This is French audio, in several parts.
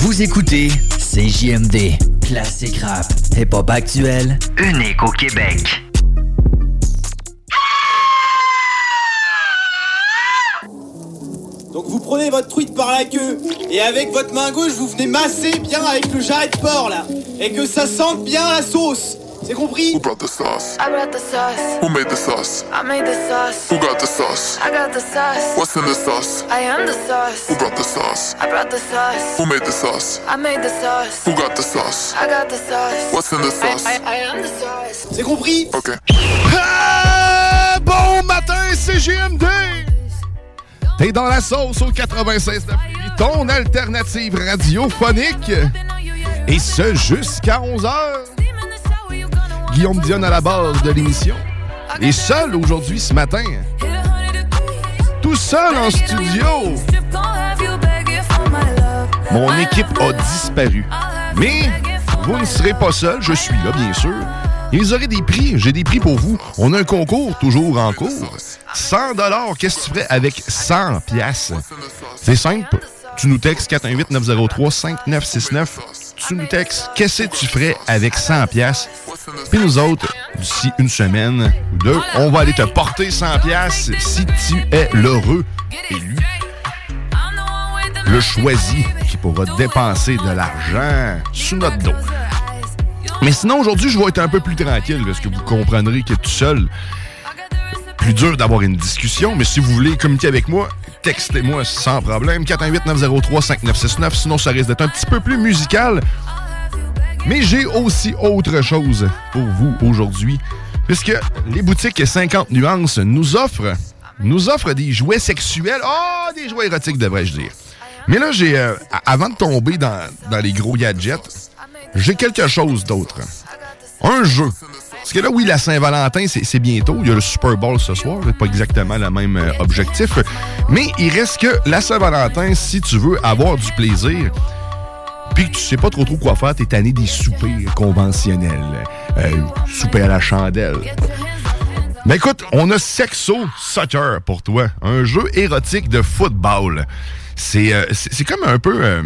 Vous écoutez CJMD, classique rap, hip-hop actuel, unique au Québec. Donc vous prenez votre truite par la queue et avec votre main gauche vous venez masser bien avec le jarret de porc là et que ça sente bien la sauce. C'est compris Who brought the sauce? I brought the sauce. Who made the sauce? I made the sauce. Who got the sauce? I got the sauce. What's in the sauce? I am the sauce. Who brought the sauce? I brought the sauce. Who made the sauce? I made the sauce. Who got the sauce? I got the sauce. What's in the I, sauce? I, I am the sauce. C'est compris Ok. Ah, bon matin, CGMD! T'es dans la sauce au 96 ton alternative radiophonique. Et ce, jusqu'à 11h. Guillaume Dion à la base de l'émission. Et seul aujourd'hui, ce matin. Tout seul en studio. Mon équipe a disparu. Mais vous ne serez pas seul, je suis là, bien sûr. Et vous aurez des prix, j'ai des prix pour vous. On a un concours toujours en cours. 100 dollars, qu'est-ce que tu ferais avec 100 pièces C'est simple. Tu nous textes 418 903 5969. Tu nous textes qu'est-ce que tu ferais avec 100 pièces. Puis nous autres, d'ici une semaine ou deux, on va aller te porter 100 pièces si tu es l'heureux élu le choisi qui pourra dépenser de l'argent sous notre dos. Mais sinon, aujourd'hui, je vais être un peu plus tranquille parce que vous comprendrez que tout seul, plus dur d'avoir une discussion. Mais si vous voulez communiquer avec moi, textez-moi sans problème. 418-903-5969. Sinon, ça risque d'être un petit peu plus musical. Mais j'ai aussi autre chose pour vous aujourd'hui. Puisque les boutiques 50 nuances nous offrent, des jouets sexuels. Ah, des jouets érotiques, devrais-je dire. Mais là, j'ai, euh, avant de tomber dans, dans les gros gadgets, j'ai quelque chose d'autre. Un jeu. Parce que là, oui, la Saint-Valentin, c'est, bientôt. Il y a le Super Bowl ce soir. Pas exactement le même euh, objectif. Mais il reste que la Saint-Valentin, si tu veux avoir du plaisir, puis que tu sais pas trop trop quoi faire, t'es tanné des soupers conventionnels. Euh, souper à la chandelle. Mais écoute, on a Sexo Soccer pour toi. Un jeu érotique de football. C'est, euh, comme un peu euh,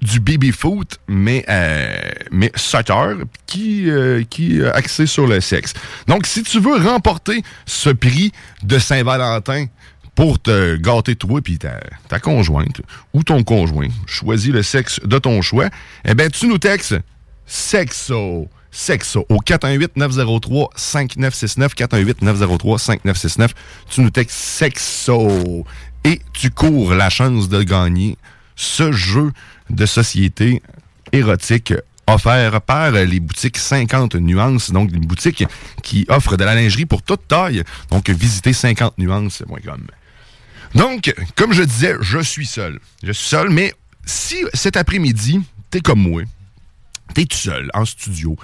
du baby foot, mais, euh, mais soccer, qui, qui est axé sur le sexe. Donc, si tu veux remporter ce prix de Saint-Valentin pour te gâter toi puis ta, ta conjointe ou ton conjoint, choisis le sexe de ton choix, eh bien, tu nous textes Sexo. Sexo au 418-903-5969. 418-903-5969. Tu nous textes Sexo et tu cours la chance de gagner ce jeu de société érotique offert par les boutiques 50 nuances, donc des boutiques qui offrent de la lingerie pour toute taille. Donc, visitez 50 nuances.com. Donc, comme je disais, je suis seul. Je suis seul, mais si cet après-midi, t'es comme moi, t'es tout seul en studio,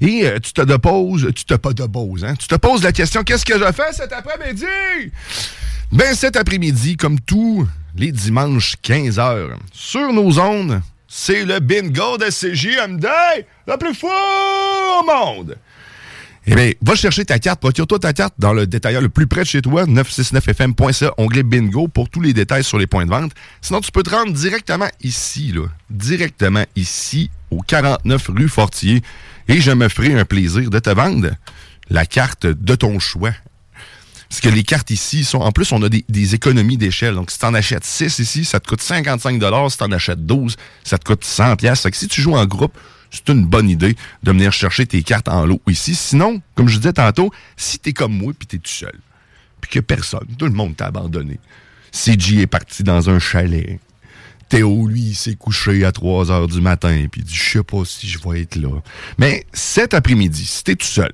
et euh, tu te deposes, tu te pas hein, tu te poses la question, qu'est-ce que je fais cet après-midi? Ben, cet après-midi, comme tous les dimanches 15h, sur nos ondes, c'est le bingo de CJMD, le plus fou au monde! Eh bien, va chercher ta carte, procure-toi ta carte dans le détaillant le plus près de chez toi, 969fm.ca, onglet bingo pour tous les détails sur les points de vente. Sinon, tu peux te rendre directement ici, là, directement ici, au 49 rue Fortier, et je me ferai un plaisir de te vendre la carte de ton choix. c'est que les cartes ici sont. En plus, on a des, économies d'échelle. Donc, si tu en achètes 6 ici, ça te coûte 55 Si tu en achètes 12, ça te coûte 100 Fait que si tu joues en groupe, c'est une bonne idée de venir chercher tes cartes en lot ici. Sinon, comme je disais tantôt, si tu es comme moi puis tu es tout seul, puis que personne, tout le monde t'a abandonné, CG est parti dans un chalet, Théo, lui, il s'est couché à 3 heures du matin, puis il dit, je sais pas si je vais être là. Mais cet après-midi, si t'es tout seul,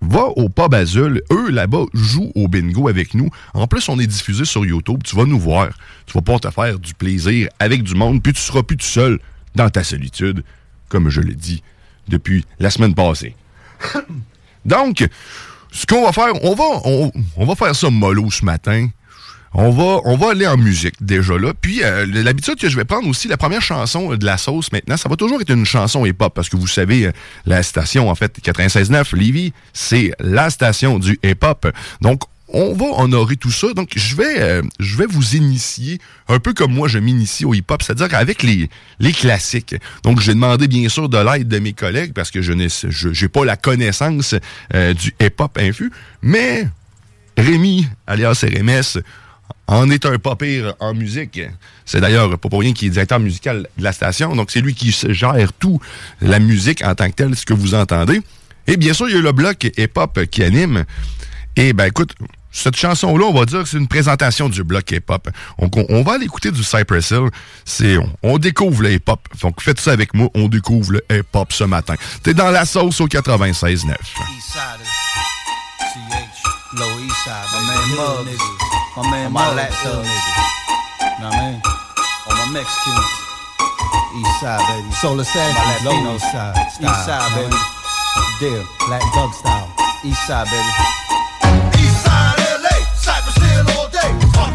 va au pub Azul. Eux, là-bas, jouent au bingo avec nous. En plus, on est diffusé sur YouTube. Tu vas nous voir. Tu vas pouvoir te faire du plaisir avec du monde, puis tu seras plus tout seul dans ta solitude, comme je l'ai dit depuis la semaine passée. Donc, ce qu'on va faire, on va, on, on va faire ça mollo ce matin. On va, on va aller en musique déjà là. Puis euh, l'habitude que je vais prendre aussi, la première chanson de la sauce maintenant, ça va toujours être une chanson hip-hop parce que vous savez, euh, la station en fait 96.9 Livy, c'est la station du hip-hop. Donc on va honorer tout ça. Donc, je vais, euh, je vais vous initier un peu comme moi, je m'initie au hip-hop, c'est-à-dire avec les, les classiques. Donc, j'ai demandé bien sûr de l'aide de mes collègues parce que je n'ai je, pas la connaissance du hip-hop infus, mais Rémi, alias RMS, en est un pas pire en musique. C'est d'ailleurs pas pour rien qu'il est directeur musical de la station. Donc, c'est lui qui gère tout la musique en tant que telle, ce que vous entendez. Et bien sûr, il y a le bloc hip-hop qui anime. Et ben écoute, cette chanson-là, on va dire que c'est une présentation du bloc hip-hop. On, va aller écouter du Cypress Hill. C'est, on, découvre le hip-hop. Donc faites ça avec moi, on découvre le hip-hop ce matin. T'es dans la sauce au 96.9. Low East Side, my man Mug, my man my Mug, Latino nigga. Know what I mean? On my Mexicans, East Side, baby. Soul Assassins, Latino side, style, East Side, baby. Deal, Black Dog style, East Side, baby. Hill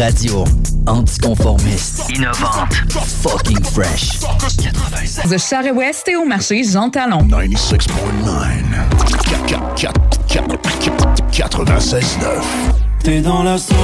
radio anticonformiste, innovante, fucking fresh. 96. De Charest-Ouest et au marché Jean Talon. 96.9. 96.9. T'es dans la sauce.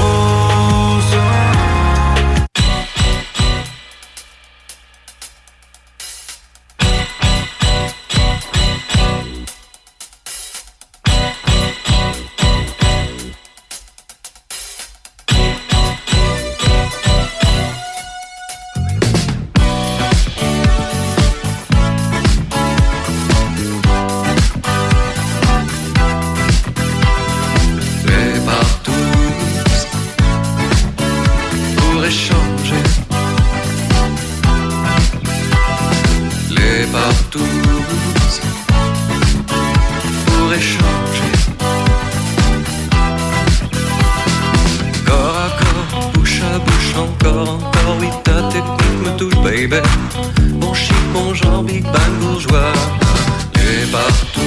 Partous pour échanger. Corps à corps, bouche à bouche, encore, encore, oui, ta technique me touche, baby. Bon chic, bon genre, big bang bourgeois. Les partous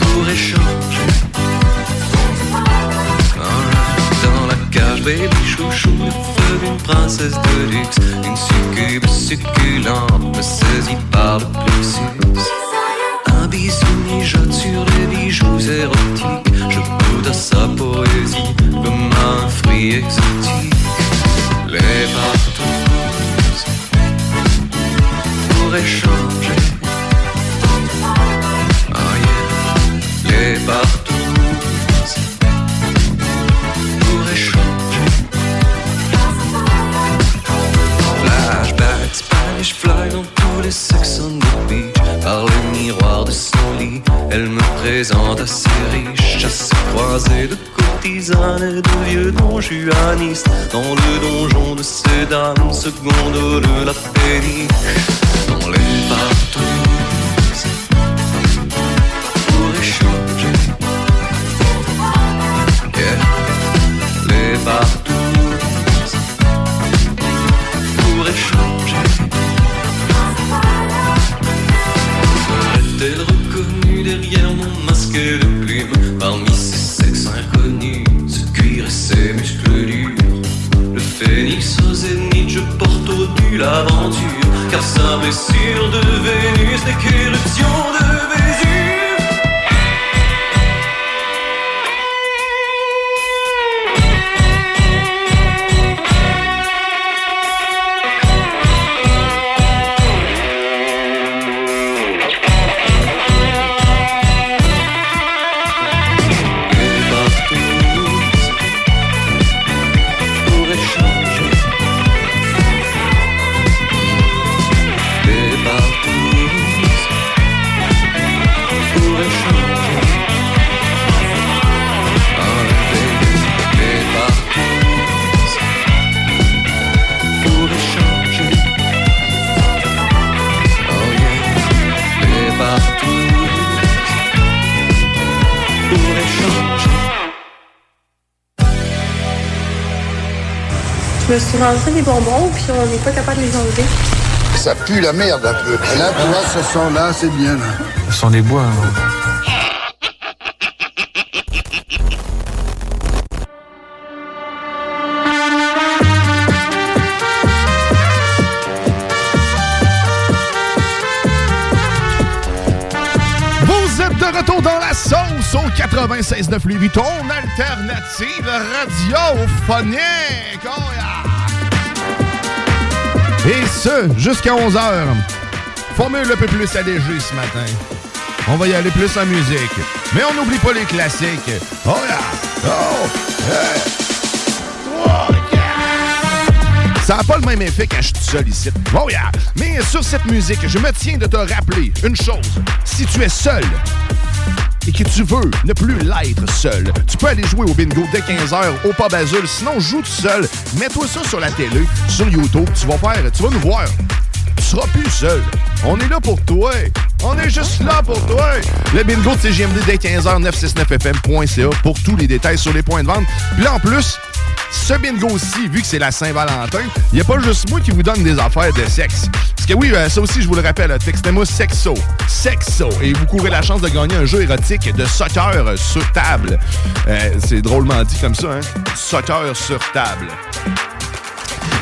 pour échanger. Dans la cage, baby princesse de luxe. Une succube succulente me saisit par le plexus. Un bisou mijote sur les bijoux érotiques. Je à sa poésie comme un fruit exotique. Les partous pour échanger. Dans tous les sex on the beach. Par le miroir de son lit, elle me présente assez riche. Chasse croisée de courtisanes et de vieux donjuanistes. Dans le donjon de ces dames, seconde de la péniche. Dans les partous pour échanger. Les l'aventure, car sa blessure de Vénus n'est qu'éruption de Vésuve. Je me suis rentré des bonbons, puis on n'est pas capable de les enlever. Ça pue la merde un peu. Et là, tu vois, ce son-là, c'est bien. Là. Ce sont des bois. Vous êtes de retour dans la sauce au 96.9 Lévis, ton alternative radiophonique. Oh yeah! Et ce, jusqu'à 11h. Formule un peu plus allégée ce matin. on va y aller plus en musique. Mais on n'oublie pas les classiques. Oh yeah! Oh! Ça n'a pas le même effet quand je seul ici. Oh yeah! Mais sur cette musique, je me tiens de te rappeler une chose. Si tu es seul et que tu veux ne plus l'être seul, tu peux aller jouer au bingo dès 15h au Pub Azul. Sinon, joue tout seul. Mets-toi ça sur la télé, sur YouTube. Tu vas faire, tu vas nous voir. Tu seras plus seul. On est là pour toi. On est juste là pour toi. Le bingo de CGMD dès 15h, 969fm.ca pour tous les détails sur les points de vente. Puis là, en plus, ce bingo-ci, vu que c'est la Saint-Valentin, il n'y a pas juste moi qui vous donne des affaires de sexe. Que oui, euh, ça aussi, je vous le rappelle, textez-moi sexo. Sexo. Et vous courez la chance de gagner un jeu érotique de soccer sur table. Euh, c'est drôlement dit comme ça, hein? Soccer sur table.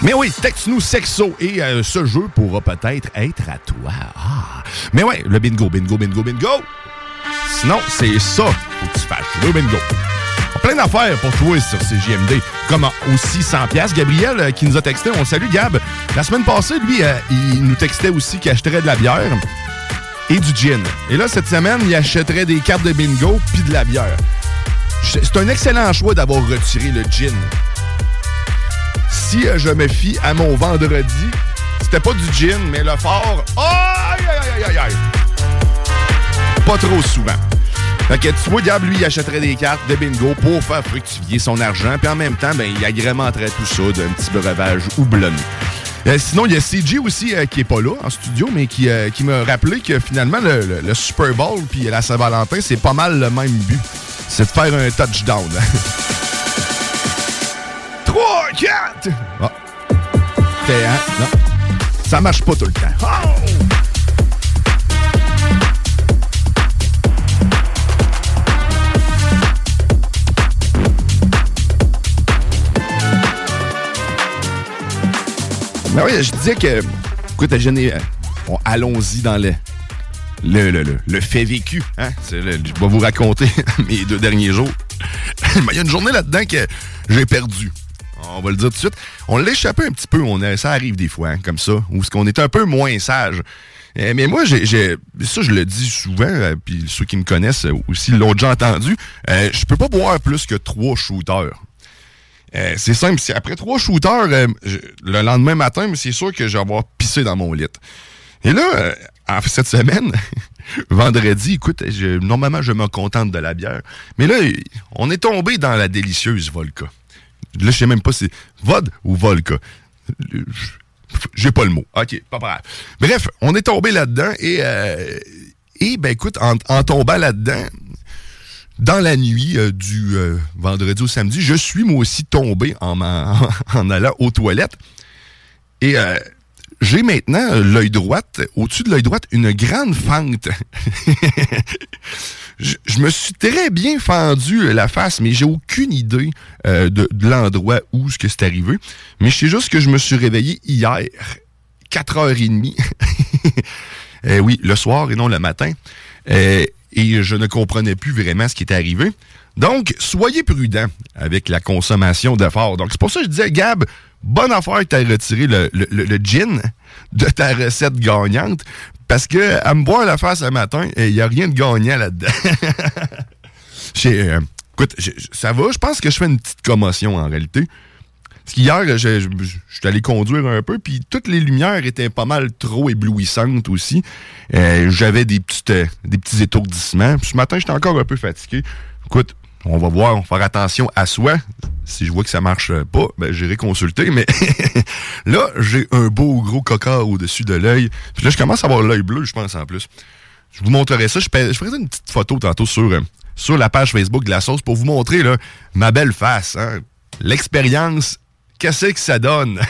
Mais oui, texte-nous sexo et euh, ce jeu pourra peut-être être à toi. Ah. Mais ouais, le bingo, bingo, bingo, bingo. Sinon, c'est ça. Faut que tu fasses le bingo. Plein d'affaires pour toi sur CGMD, comme aussi 100 pièces. Gabriel euh, qui nous a texté, on salue Gab. La semaine passée, lui, euh, il nous textait aussi qu'il achèterait de la bière et du gin. Et là, cette semaine, il achèterait des cartes de bingo puis de la bière. C'est un excellent choix d'avoir retiré le gin. Si euh, je me fie à mon vendredi, c'était pas du gin, mais le fort. Aïe, aïe, aïe, aïe, aïe. Pas trop souvent. Fait que tu vois, Gab, lui, il achèterait des cartes de bingo pour faire fructifier son argent, puis en même temps, ben, il agrémenterait tout ça d'un petit breuvage houblonné. Euh, sinon, il y a CJ aussi euh, qui est pas là en studio, mais qui, euh, qui m'a rappelé que finalement, le, Super Bowl puis la Saint-Valentin, c'est pas mal le même but. C'est de faire un touchdown. 3, 4! Ah. Hein? Non. Ça marche pas tout le temps. Oh! Ben je disais que. Écoute, euh, bon, allons-y dans le, le, le, le- le fait vécu. Hein? Le- je vais vous raconter mes deux derniers jours. Il y a une journée là-dedans que j'ai perdu. On va le dire tout de suite. On l'a échappé un petit peu. On ça arrive des fois, hein, comme ça, où ce qu'on est un peu moins sage. Euh, mais moi, j'ai, ça, je le dis souvent, euh, puis ceux qui me connaissent aussi l'ont déjà entendu. je peux pas boire plus que trois shooters. Euh, c'est simple, si après trois shooters, euh, le lendemain matin, c'est sûr que je vais avoir pissé dans mon lit. Et là, euh, cette semaine, vendredi, écoute, je- normalement, je me contente de la bière. Mais là, on est tombé dans la délicieuse vodka. Là, je sais même pas si c'est vod ou vodka. J'ai pas le mot. OK, pas grave. Bref, on est tombé là-dedans et, euh, et ben écoute, en, en tombant là-dedans, dans la nuit euh, du euh, vendredi au samedi, je suis moi aussi tombé en, en allant aux toilettes. Et euh, j'ai maintenant euh, l'œil droit, au-dessus de l'œil droit, une grande fente. je, me suis très bien fendu la face, mais j'ai aucune idée de, l'endroit où ce que c'est arrivé. Mais je sais juste que je me suis réveillé hier, 4h30. Euh, oui, le soir et non le matin. Et je ne comprenais plus vraiment ce qui était arrivé. Donc, soyez prudents avec la consommation de. Donc, c'est pour ça que je disais, Gab, bonne affaire que tu retiré le, gin de ta recette gagnante. Parce que, à me boire la face un matin, il n'y a rien de gagnant là-dedans. Euh, écoute, ça va. Je pense que je fais une petite commotion en réalité. Parce qu'hier, je, suis allé conduire un peu, puis toutes les lumières étaient pas mal trop éblouissantes aussi. Euh, J'avais des, euh, des petits étourdissements. Puis ce matin, j'étais encore un peu fatigué. Écoute, on va voir, on va faire attention à soi. Si je vois que ça marche pas, ben, j'irai consulter. Mais là, j'ai un beau gros cocard au-dessus de l'œil. Puis là, je commence à avoir l'œil bleu, je pense, en plus. Je vous montrerai ça. Je, je ferai une petite photo tantôt sur, euh, sur la page Facebook de la sauce pour vous montrer là, ma belle face. hein. L'expérience, qu'est-ce que ça donne?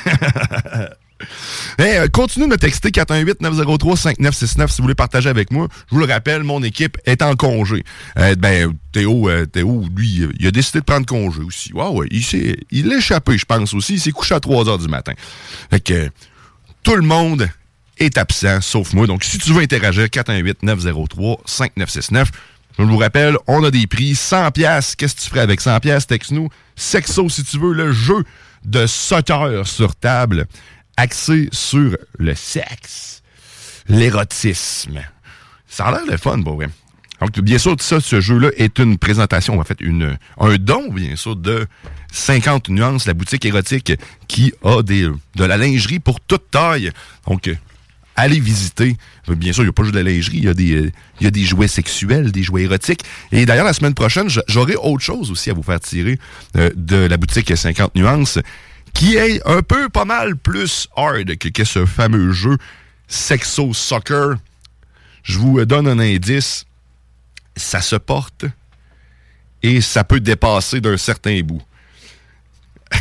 Hey, euh, continuez de me texter 418-903-5969 si vous voulez partager avec moi. Je vous le rappelle, mon équipe est en congé. Euh, ben, Théo, euh, Théo, lui, il a décidé de prendre congé aussi. Il s'est, échappé, je pense aussi. Il s'est couché à 3 heures du matin. Fait que, tout le monde est absent, sauf moi. Donc, si tu veux interagir, 418-903-5969. Je vous rappelle, on a des prix. 100 pièces. Qu'est-ce que tu ferais avec 100 pièces? Texte-nous. Sexo, si tu veux, le jeu de soccer sur table, axé sur le sexe, l'érotisme. Ça a l'air le fun, vrai. Donc, bien sûr, ça, ce jeu-là est une présentation, en fait, une, un don, bien sûr, de 50 nuances, la boutique érotique qui a de la lingerie pour toute taille. Donc, allez visiter. Bien sûr, il n'y a pas juste de la lingerie, il y, a des, il y a des jouets sexuels, des jouets érotiques. Et d'ailleurs, la semaine prochaine, j'aurai autre chose aussi à vous faire tirer euh, de la boutique 50 nuances, qui est un peu pas mal plus hard que, ce fameux jeu Sexo Soccer. Je vous donne un indice. Ça se porte et ça peut dépasser d'un certain bout.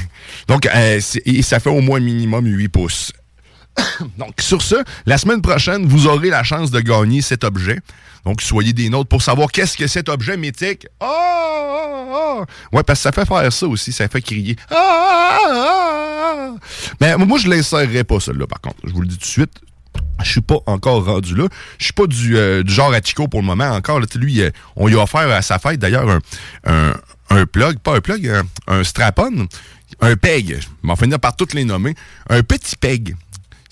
Donc, euh, et ça fait au moins minimum 8 pouces. Donc, sur ce, la semaine prochaine, vous aurez la chance de gagner cet objet. Donc, soyez des nôtres pour savoir qu'est-ce que cet objet mythique. Ah! ah, ah. Ouais, parce que ça fait faire ça aussi, ça fait crier. Ah! Mais moi, je l'insérerai pas, celle-là, par contre. Je vous le dis tout de suite. Je suis pas encore rendu là. Je suis pas du, euh, genre à pour le moment encore. Lui, euh, on lui a offert à sa fête d'ailleurs un, plug, pas un plug, un, un strap-on, un peg. Je m'en finir par toutes les nommer. Un petit peg.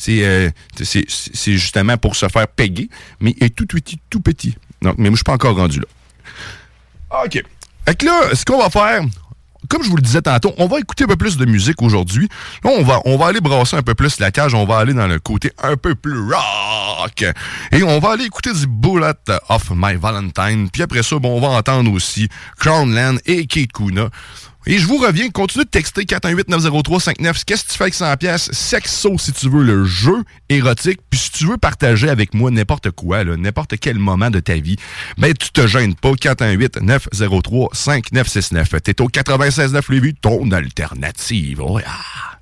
Euh, c'est justement pour se faire péguer, mais il est tout petit, tout petit. Donc, mais moi, je suis pas encore rendu là. OK. Fait là, ce qu'on va faire, comme je vous le disais tantôt, on va écouter un peu plus de musique aujourd'hui. Là, on va, on va aller brasser un peu plus la cage, on va aller dans le côté un peu plus rock. Et on va aller écouter du Bullet of My Valentine. Puis après ça, bon, on va entendre aussi Crownland et Kate Kuna. Et je vous reviens, continue de texter 418-903-59. Qu'est-ce que tu fais avec 100 pièces Sexo, si tu veux, le jeu érotique. Puis si tu veux partager avec moi n'importe quoi, n'importe quel moment de ta vie, ben tu te gênes pas. 418-903-5969. T'es au 96.9 Lévis, ton alternative. Oh, ah.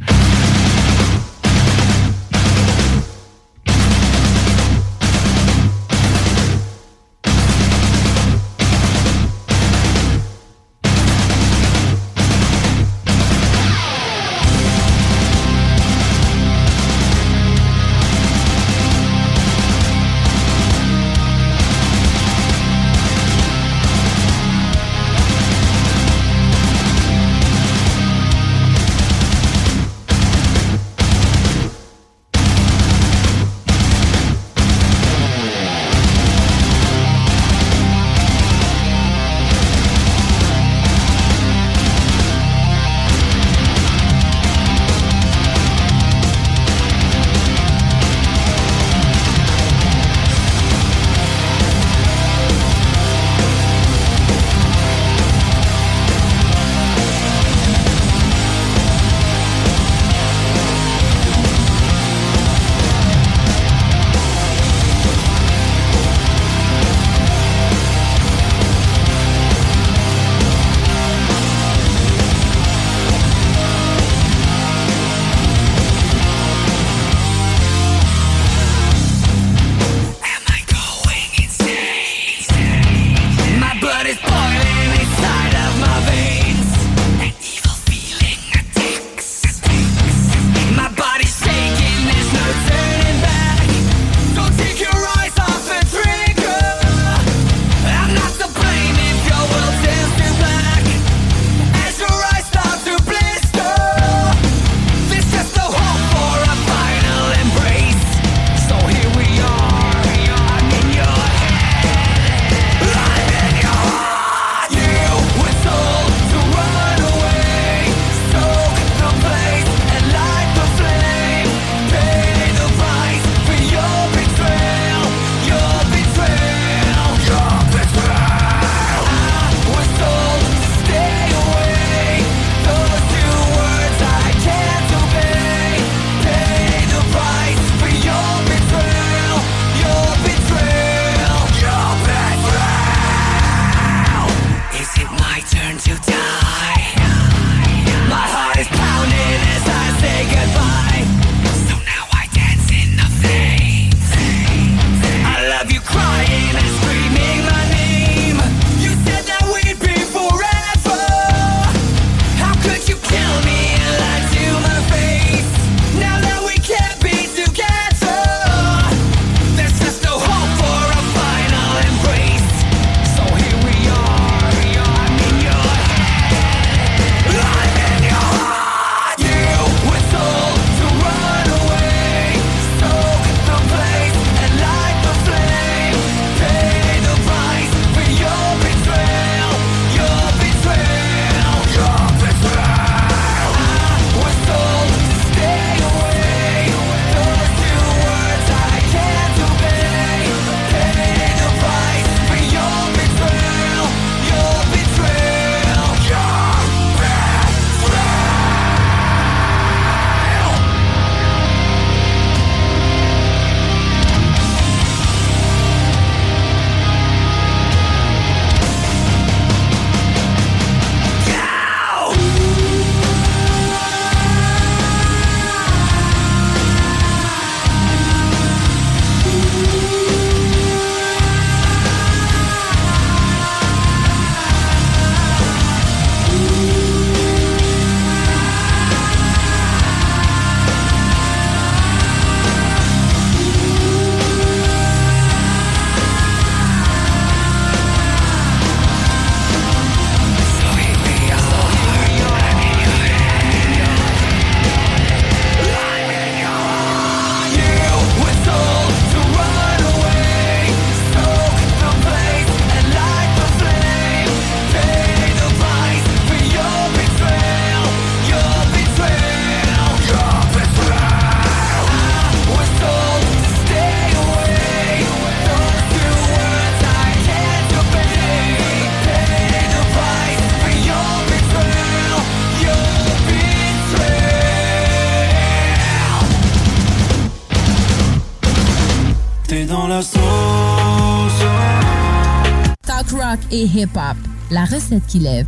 La recette qui lève.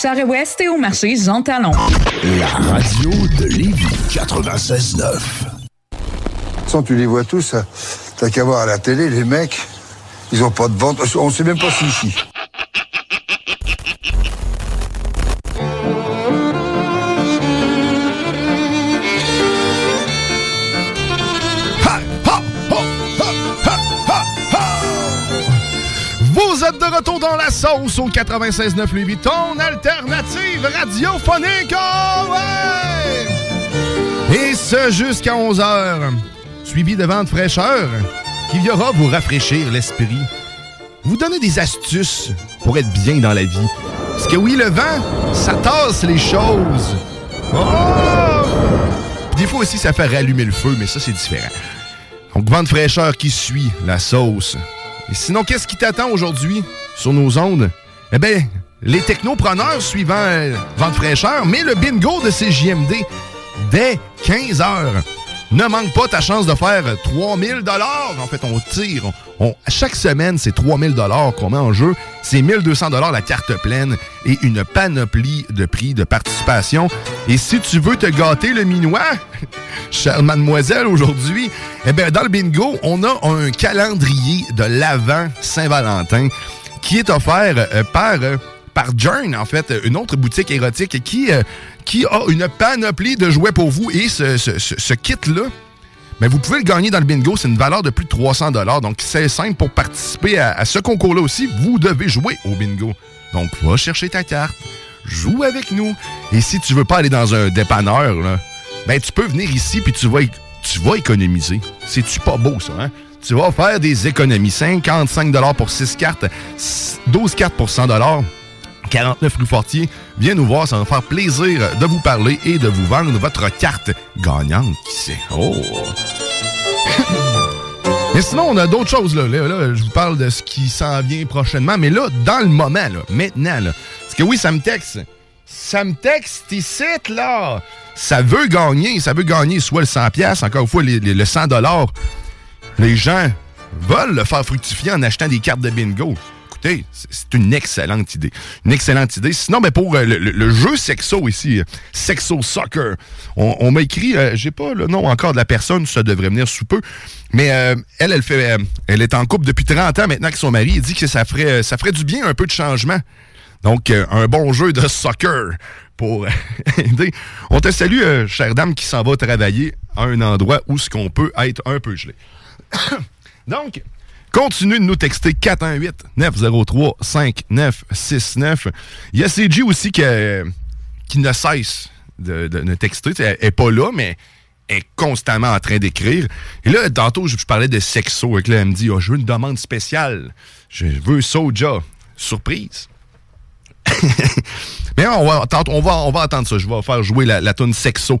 Charest-Ouest et au marché Jean Talon. La radio de Lévis 96.9. Sans tu les vois tous, hein. t'as qu'à voir à la télé, les mecs, ils ont pas de ventre, on sait même pas si ici. Sauce au 96.9 Louis Vuitton, alternative radiophonique. Oh ouais! Et ce jusqu'à 11h, suivi de vent de fraîcheur qui viendra vous rafraîchir l'esprit. Vous donner des astuces pour être bien dans la vie. Parce que oui, le vent, ça tasse les choses. Oh! Des fois aussi, ça fait rallumer le feu, mais ça, c'est différent. Donc, vent de fraîcheur qui suit la sauce. Et sinon, qu'est-ce qui t'attend aujourd'hui? Sur nos ondes? Eh bien, les technopreneurs suivant euh, Vent de fraîcheur, mais le bingo de CJMD dès 15 heures. Ne manque pas ta chance de faire 3000 dollars. En fait, on tire. Chaque semaine, c'est 3000 dollars qu'on met en jeu. C'est 1200 dollars la carte pleine et une panoplie de prix de participation. Et si tu veux te gâter le minois, chère mademoiselle, aujourd'hui, eh bien, dans le bingo, on a un calendrier de l'avant Saint-Valentin qui est offert euh, par... euh, par Jern, en fait, une autre boutique érotique qui, euh, a une panoplie de jouets pour vous. Et ce, kit-là, ben, vous pouvez le gagner dans le bingo. C'est une valeur de plus de 300 Donc, c'est simple pour participer à, ce concours-là aussi. Vous devez jouer au bingo. Donc, va chercher ta carte. Joue avec nous. Et si tu veux pas aller dans un dépanneur, là, ben, tu peux venir ici puis tu vas, tu vas économiser. C'est-tu pas beau, ça, hein? Tu vas faire des économies. 55 pour 6 cartes, 12 cartes pour 100 49 rue Fortier. Viens nous voir, ça va me faire plaisir de vous parler et de vous vendre votre carte gagnante. Qui sait? Oh! mais sinon, on a d'autres choses. Là. Là, je vous parle de ce qui s'en vient prochainement. Mais là, dans le moment, là, maintenant, là, parce que oui, ça me texte. Ça me texte ici, là. Ça veut gagner. Ça veut gagner soit le 100$, piastres, encore une fois, le 100$. Les gens veulent le faire fructifier en achetant des cartes de bingo. Écoutez, c'est- une excellente idée. Une excellente idée. Sinon, ben pour euh, le, jeu Sexo ici, euh, Sexo Soccer, on, m'a écrit, euh, j'ai pas le nom encore de la personne, ça devrait venir sous peu, mais elle, elle fait, elle est en couple depuis 30 ans maintenant avec son mari. Dit que ça ferait, ça ferait du bien un peu de changement. Donc, un bon jeu de soccer pour aider. On te salue, chère dame qui s'en va travailler à un endroit où ce qu'on peut être un peu gelé. Donc, continue de nous texter 418-903-5969. Il y a CG aussi qui, euh, qui ne cesse de, de nous texter. Elle n'est pas là, mais est constamment en train d'écrire. Et là, tantôt, je, je parlais de sexo. Et là, elle me dit, oh, je veux une demande spéciale. Je veux Soja. Surprise. mais on va, on, va, on va attendre ça. Je vais faire jouer la, la tune sexo.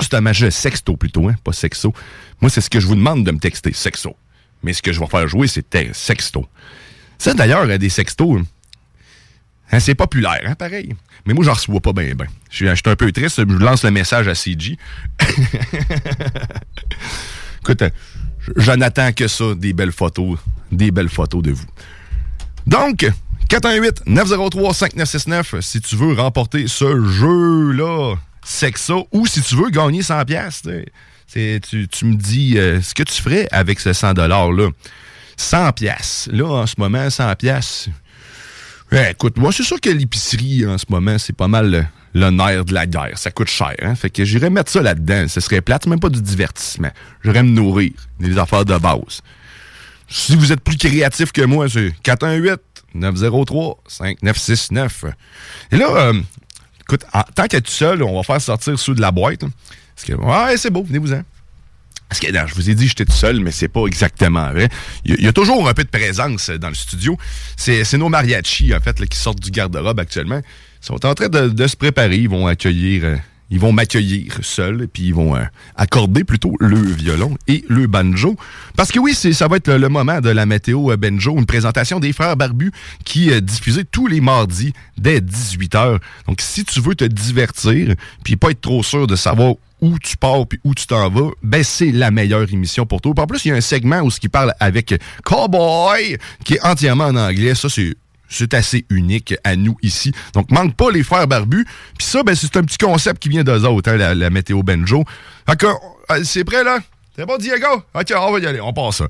C'est un majeur sexto plutôt, hein, pas sexo. Moi, c'est ce que je vous demande de me texter, sexo. Mais ce que je vais faire jouer, c'est sexto. Ça, d'ailleurs, euh, des sextos, hein, c'est populaire, hein, pareil. Mais moi, j'en reçois pas bien, ben. Je suis je un peu triste, je lance le message à CG. Écoute, euh, j'en attends que ça, des belles photos, des belles photos de vous. Donc, 418-903-5969, si tu veux remporter ce jeu-là, Sexa, ou si tu veux gagner 100$, piastres, tu me dis euh, ce que tu ferais avec ce 100$-là. 100$, piastres. là, en ce moment, 100$. piastres. Ouais, écoute, moi, c'est sûr que l'épicerie, en ce moment, c'est pas mal le, le nerf de la guerre. Ça coûte cher, hein? Fait que j'irais mettre ça là-dedans. Ce serait plate, même pas du divertissement. J'irais me nourrir. Des affaires de base. Si vous êtes plus créatif que moi, c'est 418-903-5969. Et là, euh, écoute, en tant qu'être tout seul, on va faire sortir ceux de la boîte. que, ouais, c'est beau, venez-vous-en. Parce que, je vous ai dit j'étais tout seul, mais c'est pas exactement vrai. Il y, a- toujours un peu de présence euh, dans le studio. C'est nos mariachis, en fait, qui sortent du garde-robe actuellement. Ils sont en train de, de se préparer. Ils vont accueillir... euh, ils vont m'accueillir seul, puis ils vont euh, accorder plutôt le violon et le banjo. Parce que oui, ça va être le, moment de la météo euh, banjo, une présentation des frères barbus qui est diffusée tous les mardis dès 18h. Donc si tu veux te divertir, puis pas être trop sûr de savoir où tu pars puis où tu t'en vas, ben c'est la meilleure émission pour toi. En plus, il y a un segment où ce qui parle avec Cowboy qui est entièrement en anglais. Ça, c'est c'est assez unique à nous ici. Donc, manque pas les frères barbus. Puis ça, ben, c'est un petit concept qui vient d'eux autres, hein, la, la météo banjo. Fait euh, c'est prêt, là? C'est bon, Diego? OK, on va y aller, on passe ça.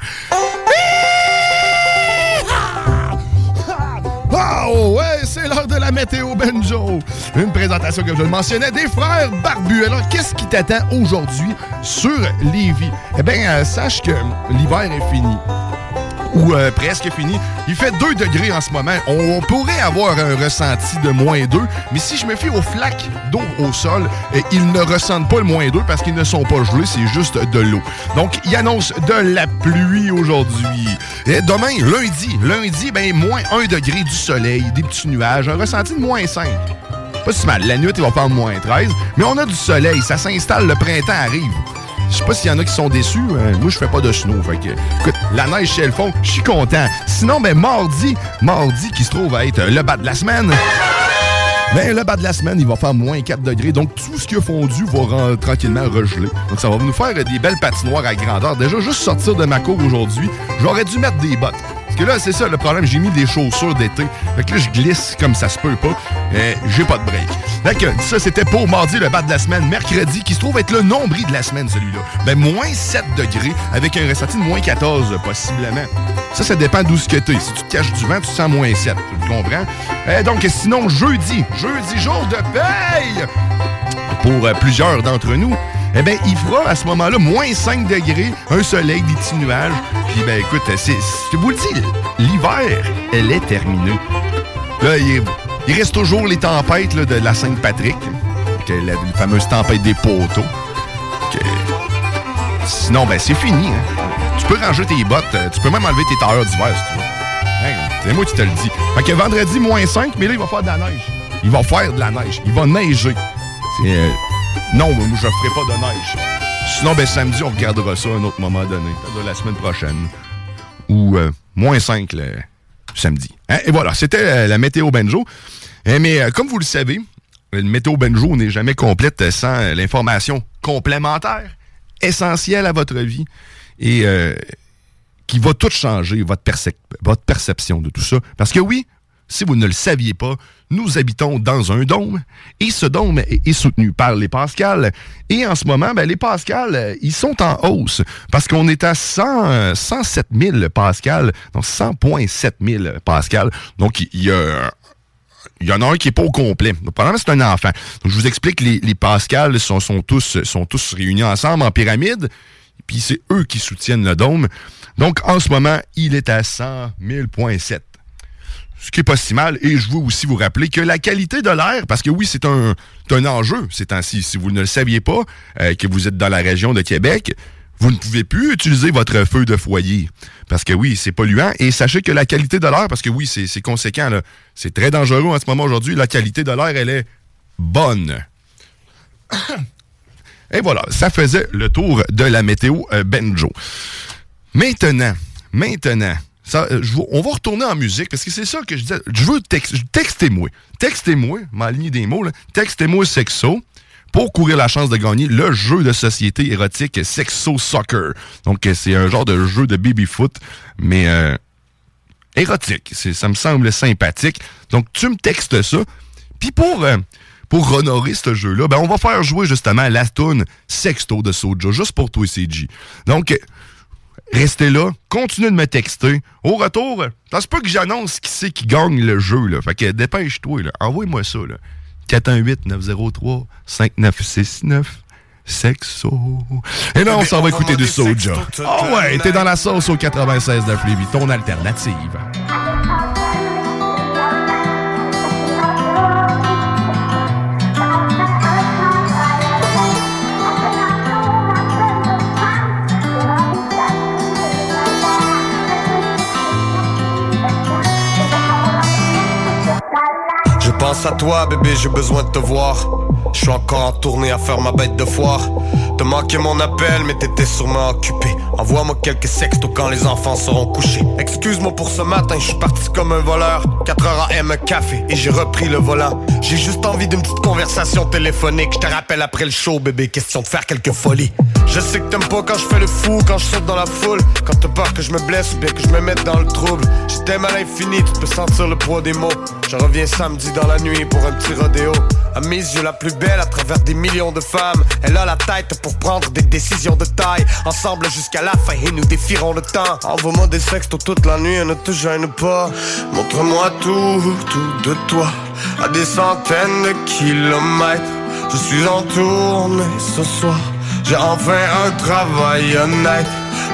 Oh, ouais, c'est l'heure de la météo banjo. Une présentation, comme je mentionnais, des frères barbus. Alors, qu'est-ce qui t'attend aujourd'hui sur Lévis? Eh bien, euh, sache que l'hiver est fini ou euh, presque fini. Il fait 2 degrés en ce moment. On pourrait avoir un ressenti de moins 2, mais si je me fie aux flaques d'eau au sol, euh, ils ne ressentent pas le moins 2 parce qu'ils ne sont pas gelés, c'est juste de l'eau. Donc, il annonce de la pluie aujourd'hui. Et demain, lundi, lundi, ben, moins 1 degré du soleil, des petits nuages, un ressenti de moins 5. Pas si mal. La nuit, il va faire moins 13, mais on a du soleil, ça s'installe, le printemps arrive. Je sais pas s'il y en a qui sont déçus. euh, moi, je fais pas de snow. Fait que, écoute, la neige chez le fond, je suis content. Sinon, ben, mardi, mardi qui se trouve à être le bas de la semaine. Ben, le bas de la semaine, il va faire moins 4 degrés. Donc, tout ce qui a fondu va tranquillement regeler. Donc, ça va nous faire des belles patinoires à grandeur. Déjà, juste sortir de ma cour aujourd'hui, j'aurais dû mettre des bottes. Que là, c'est ça le problème. J'ai mis des chaussures d'été. Fait que là, je glisse comme ça se peut pas. J'ai pas de break. Fait que ça, c'était pour mardi, le bas de la semaine. Mercredi, qui se trouve être le nombril de la semaine, celui-là. Ben, moins 7 degrés, avec un ressenti de moins 14, possiblement. Ça, ça dépend d'où ce que t'es. Si tu te caches du vent, tu sens moins 7. Tu comprends? Euh, donc, sinon, jeudi, jeudi, jour de paye! Pour euh, plusieurs d'entre nous, eh bien, il fera à ce moment-là moins 5 degrés, un soleil, des petits nuages. Puis, ben écoute, c'est, je vous le dis, l'hiver, elle est terminée. Là, il, il reste toujours les tempêtes de la Sainte-Patrick, la, fameuse tempête des poteaux. Sinon, ben c'est fini. hein. Tu peux ranger tes bottes, euh, tu peux même enlever tes tailleurs d'hiver si tu veux. C'est moi qui te le dis. Fait que vendredi, moins 5, mais là, il va faire de la neige. Il va faire de la neige. Il va neiger. C'est, euh, non, moi, je ferai pas de neige. Sinon, ben samedi, on regardera ça à un autre moment donné. C'est-à-dire la semaine prochaine. Ou euh, moins 5 le samedi. Hein, Et voilà, c'était euh, la météo Benjo. Eh, mais euh, comme vous le savez, le météo Benjo n'est jamais complète sans l'information complémentaire, essentielle à votre vie. Et qui va tout changer, votre, percep- votre perception de tout ça. Parce que oui, si vous ne le saviez pas, nous habitons dans un dôme et ce dôme est, soutenu par les Pascal. Et en ce moment, ben, les Pascal, euh, ils sont en hausse parce qu'on est à 100, euh, 107 000 Pascal, donc 100,7 000 Pascal. Donc, il y a il y en a un qui est pas au complet. Probablement, c'est un enfant. Donc, je vous explique, les, les Pascal sont, sont, tous, sont tous réunis ensemble en pyramide, puis c'est eux qui soutiennent le dôme. Donc, en ce moment, il est à 100 000,7 ce qui est pas si mal. Et je veux aussi vous rappeler que la qualité de l'air, parce que oui, c'est un, un enjeu ces temps-ci. Si vous ne le saviez pas, euh, que vous êtes dans la région de Québec, vous ne pouvez plus utiliser votre feu de foyer. Parce que oui, c'est polluant. Et sachez que la qualité de l'air, parce que oui, c'est conséquent, c'est très dangereux en ce moment aujourd'hui, la qualité de l'air, elle est bonne. Et voilà, ça faisait le tour de la météo euh, Benjo. Maintenant, maintenant, euh, on va retourner en musique parce que c'est ça que je disais. Je veux texte, textez-moi. Textez-moi, m'aligner des mots, textez-moi sexo pour courir la chance de gagner le jeu de société érotique Sexo Soccer. Donc, c'est un genre de jeu de baby-foot, mais euh, érotique. Ça me semble sympathique. Donc, tu me textes ça. Puis pour, euh, pour honorer ce jeu-là, ben, on va faire jouer justement la tune Sexto de Soja, juste pour toi, CG. Donc, restez là, continuez de me texter. Au retour, ça se peut que j'annonce qui c'est qui gagne le jeu. Là. Fait que dépêche-toi, envoie-moi ça. Là. 418-903-5969. Sexo. Et là, on s'en va écouter du Soja. Oh ouais, t'es dans la sauce au 96 de Lévis, ton alternative. Pense à toi, bébé, j'ai besoin de te voir. Je suis encore en tournée à faire ma bête de foire. Te manqué mon appel, mais t'étais sûrement occupé. Envoie-moi quelques sextos quand les enfants seront couchés. Excuse-moi pour ce matin, je suis parti comme un voleur. 4 heures à M café et j'ai repris le volant. J'ai juste envie d'une petite conversation téléphonique. Je te rappelle après le show, bébé, question de faire quelques folies. Je sais que t'aimes pas quand je fais le fou, quand je saute dans la foule. Quand t'as peur que je me blesse ou bien que je me mette dans le trouble. Je t'aime à l'infini, tu peux sentir le poids des mots. Je reviens samedi dans la nuit pour un petit rodéo. À mes yeux, la plus belle à travers des millions de femmes. Elle a la tête pour prendre des décisions de taille. Ensemble jusqu'à la fin et nous défierons le temps. Envoie-moi des sextos toute la nuit, ne te gêne pas. Montre-moi tout, tout de toi. À des centaines de kilomètres. Je suis en tournée ce soir. J'ai enfin un travail honnête.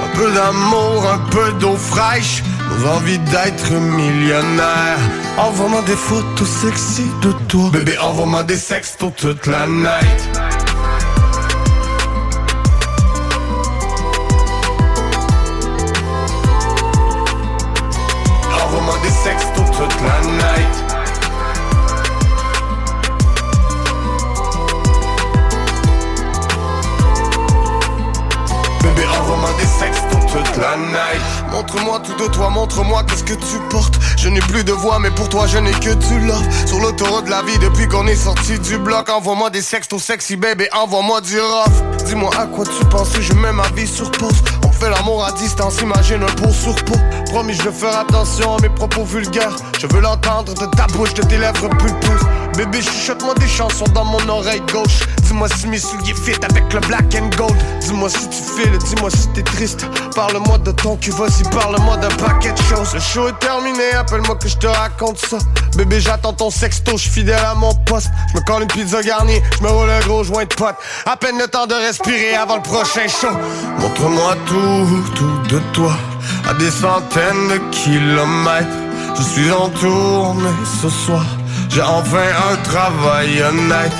Un peu d'amour, un peu d'eau fraîche. Nos envies d'être millionnaire. Envoie-moi des photos sexy de toi. Bébé, envoie-moi des sextos toute la night. Montre-moi tout de toi, montre-moi qu'est-ce que tu portes. Je n'ai plus de voix, mais pour toi, je n'ai que du love. Sur l'autoroute de la vie, depuis qu'on est sorti du bloc, envoie-moi des sextos sexy, bébé, envoie-moi du rough. Dis-moi à quoi tu penses, je mets ma vie sur pause. On fait l'amour à distance, imagine un pot sur. Promis, je vais faire attention à mes propos vulgaires. Je veux l'entendre de ta bouche, de tes lèvres pulpeuses. Bébé, chuchote-moi des chansons dans mon oreille gauche. Dis-moi si mes souliers fit avec le black and gold. Dis-moi si tu files, dis-moi si t'es triste. Parle-moi de ton cul, vas-y, parle-moi d'un paquet de choses. Le show est terminé, appelle-moi que je te raconte ça. Bébé, j'attends ton sexto, je fidèle à mon poste. Je me colle une pizza garnie, je me roule un gros joint de pote. À peine le temps de respirer avant le prochain show. Montre-moi tout, tout de toi. À des centaines de kilomètres. Je suis en tournée ce soir. J'ai enfin un travail honnête.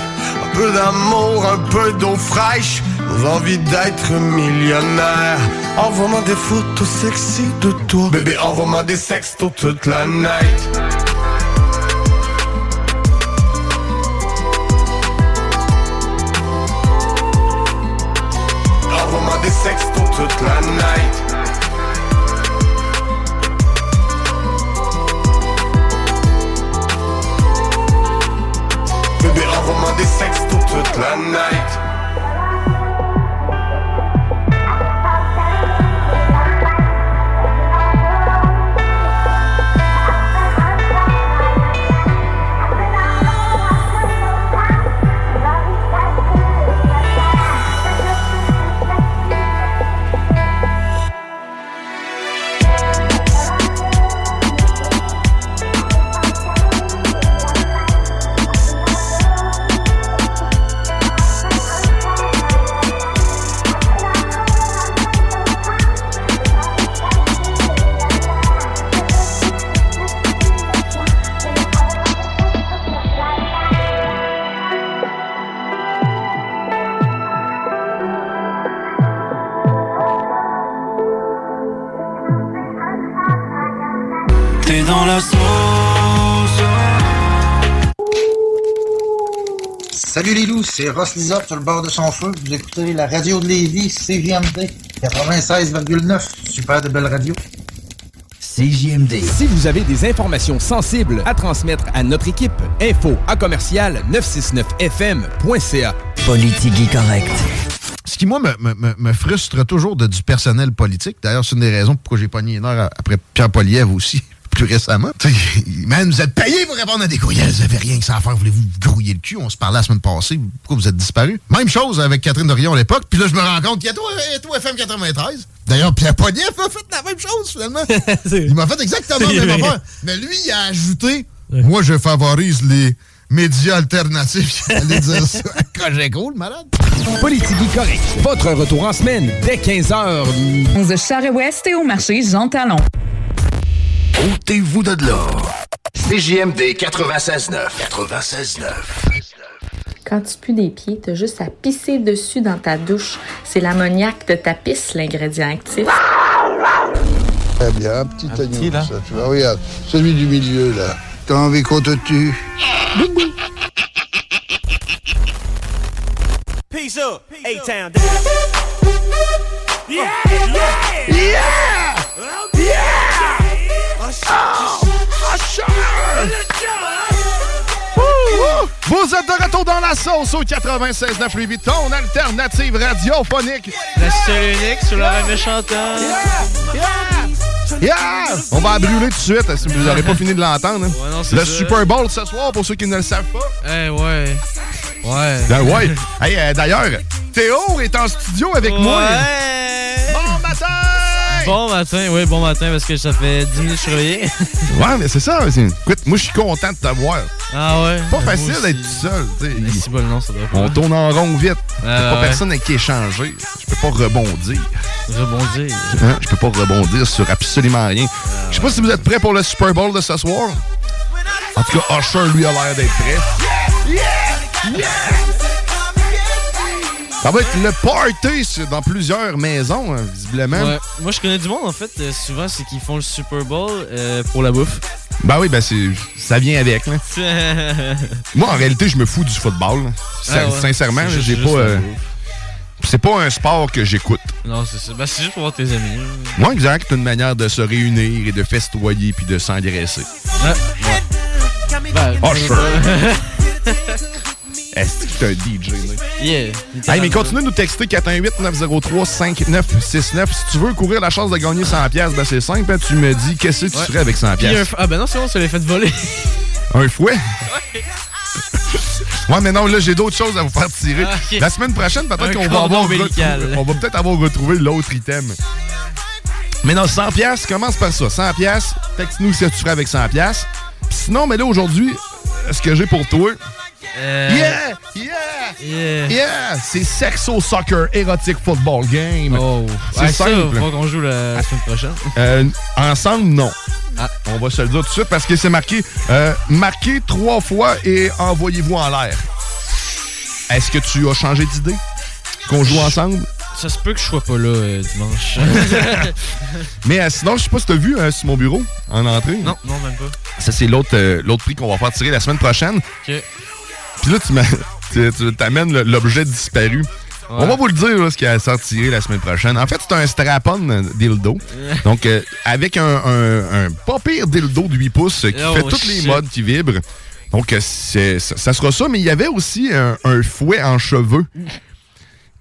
Un peu d'amour, un peu d'eau fraîche. Nos envies d'être millionnaire. Envoie-moi des photos sexy de toi. Bébé, envoie-moi des sextos toute la night. C'est Ross Lizard sur le bord de son feu. Vous écoutez la radio de Lévis, CGMD 96,9. Super de belle radio. CJMD. Si vous avez des informations sensibles à transmettre à notre équipe, info à commercial 969fm.ca. Politique correct. Ce qui, moi, me, me- me- me frustre toujours de du personnel politique. D'ailleurs, c'est une des raisons pourquoi j'ai pogné une heure après Pierre Poliev aussi, plus récemment. Tu sais, Man, vous êtes payé pour répondre à des courriels. Vous avez rien que ça à faire. Voulez-vous vous grouiller le cul? On se parlait la semaine passée. Pourquoi vous êtes disparu? Même chose avec Catherine Dorion à l'époque. Puis là, je me rends compte qu'il y a toi, et toi FM 93. D'ailleurs, Pierre Poliev a fait la même chose, finalement. Il m'a fait exactement la même affaire. Mais lui, il a ajouté Moi, je favorise les médias alternatifs. J'allais dire ça Cogeco, le malade. Politique correct. Votre retour en semaine dès 15h. De Charest et au marché Jean Talon. Ôtez-vous de là. CJMD 96.9. 96.9. Quand tu pues des pieds, t'as juste à pisser dessus dans ta douche. C'est l'ammoniaque de ta pisse, l'ingrédient actif. Très bien, petit agneau, ça, tu vois, regarde, celui du milieu, là. T'as envie qu'on te tue Peace up, A-Town. Yeah, yeah, yeah, Vous êtes de retour dans la sauce au 96.9 Louis Vuitton, alternative radiophonique. La seule unique sur la méchanteur. Yeah! On va la brûler tout de suite si vous n'aurez pas fini de l'entendre. hein. le ça. Super Bowl ce soir, pour ceux qui ne le savent pas. Eh ouais. Ouais. Ben ouais. Hey, euh, D'ailleurs, Théo est en studio avec moi. Bon matin! Bon matin, oui, bon matin, parce que ça fait 10 minutes que je suis réveillé. Ouais, mais c'est ça. c'est- Écoute, moi, je suis content de t'avoir. Ah ouais? Pas Moi facile d'être tout seul. tu sais. Si bon, non, ça doit pas. On tourne en rond vite. Ouais, J'ai pas ouais. personne avec qui échanger. Je peux pas rebondir. Rebondir. Hein? Je peux pas rebondir sur absolument rien. Je sais pas si vous êtes prêts pour le Super Bowl de ce soir. En tout cas, Usher, lui, a l'air d'être prêt. Ça va être le party c'est dans plusieurs maisons, hein, visiblement. Ouais. Moi, je connais du monde, en fait. euh, souvent, c'est qu'ils font le Super Bowl euh, pour la bouffe. Ben oui, ben c'est, ça vient avec. Là. Moi, en réalité, je me fous du football. Ah ouais. Sincèrement, j'ai juste pas. euh, c'est pas un sport que j'écoute. non, c'est ça. Ben, c'est juste pour voir tes amis. Moi, exact, c'est une manière de se réunir et de festoyer puis de s'engraisser. Ouais. ouais. Ben, Usher. Est-ce que c'est un DJ, là? Yeah. Hey, mais continue de nous texter 418-903-5969. Si tu veux courir la chance de gagner 100$, piastres, ben c'est simple. hein, Tu me dis qu'est-ce que tu Ouais. ferais avec 100$. Puis un piastres? f- Ah ben non, c'est bon, ça les fait voler. Un fouet? Ouais, mais non, là, j'ai d'autres choses à vous faire tirer. Ah. La semaine prochaine, peut-être qu'on va avoir retrouvé- on va peut-être avoir retrouvé l'autre item. Mais non, 100 pièces, commence par ça. 100 pièces, texte-nous ce que tu ferais avec 100 pièces. Sinon, mais là, aujourd'hui, ce que j'ai pour toi... Euh, Yeah! Yeah! Yeah! Yeah! C'est Sexo Soccer Erotic Football Game. Oh. C'est Ouais, ça, simple. faut qu'on joue la semaine prochaine. Euh, ensemble, non. Ah. On va se le dire tout de suite parce que c'est marqué euh, marquez trois fois et envoyez-vous en l'air. Est-ce que tu as changé d'idée? Qu'on joue ensemble? Ça se peut que je sois pas là euh, dimanche. Mais euh, sinon, je sais pas si tu as vu euh, sur mon bureau en entrée. non, non, même pas. Ça, c'est l'autre l'autre prix qu'on va faire tirer la semaine prochaine. Ok. Puis là, tu t'amènes l'objet disparu. On va vous le dire là, ce qu'il y a à sortir la semaine prochaine. En fait, c'est un strap-on dildo. Donc, euh, avec un, un, un pas pire dildo de 8 pouces qui Oh, fait toutes les shit. modes qui vibrent. Donc, euh, ça, ça sera ça. Mais il y avait aussi un, un fouet en cheveux.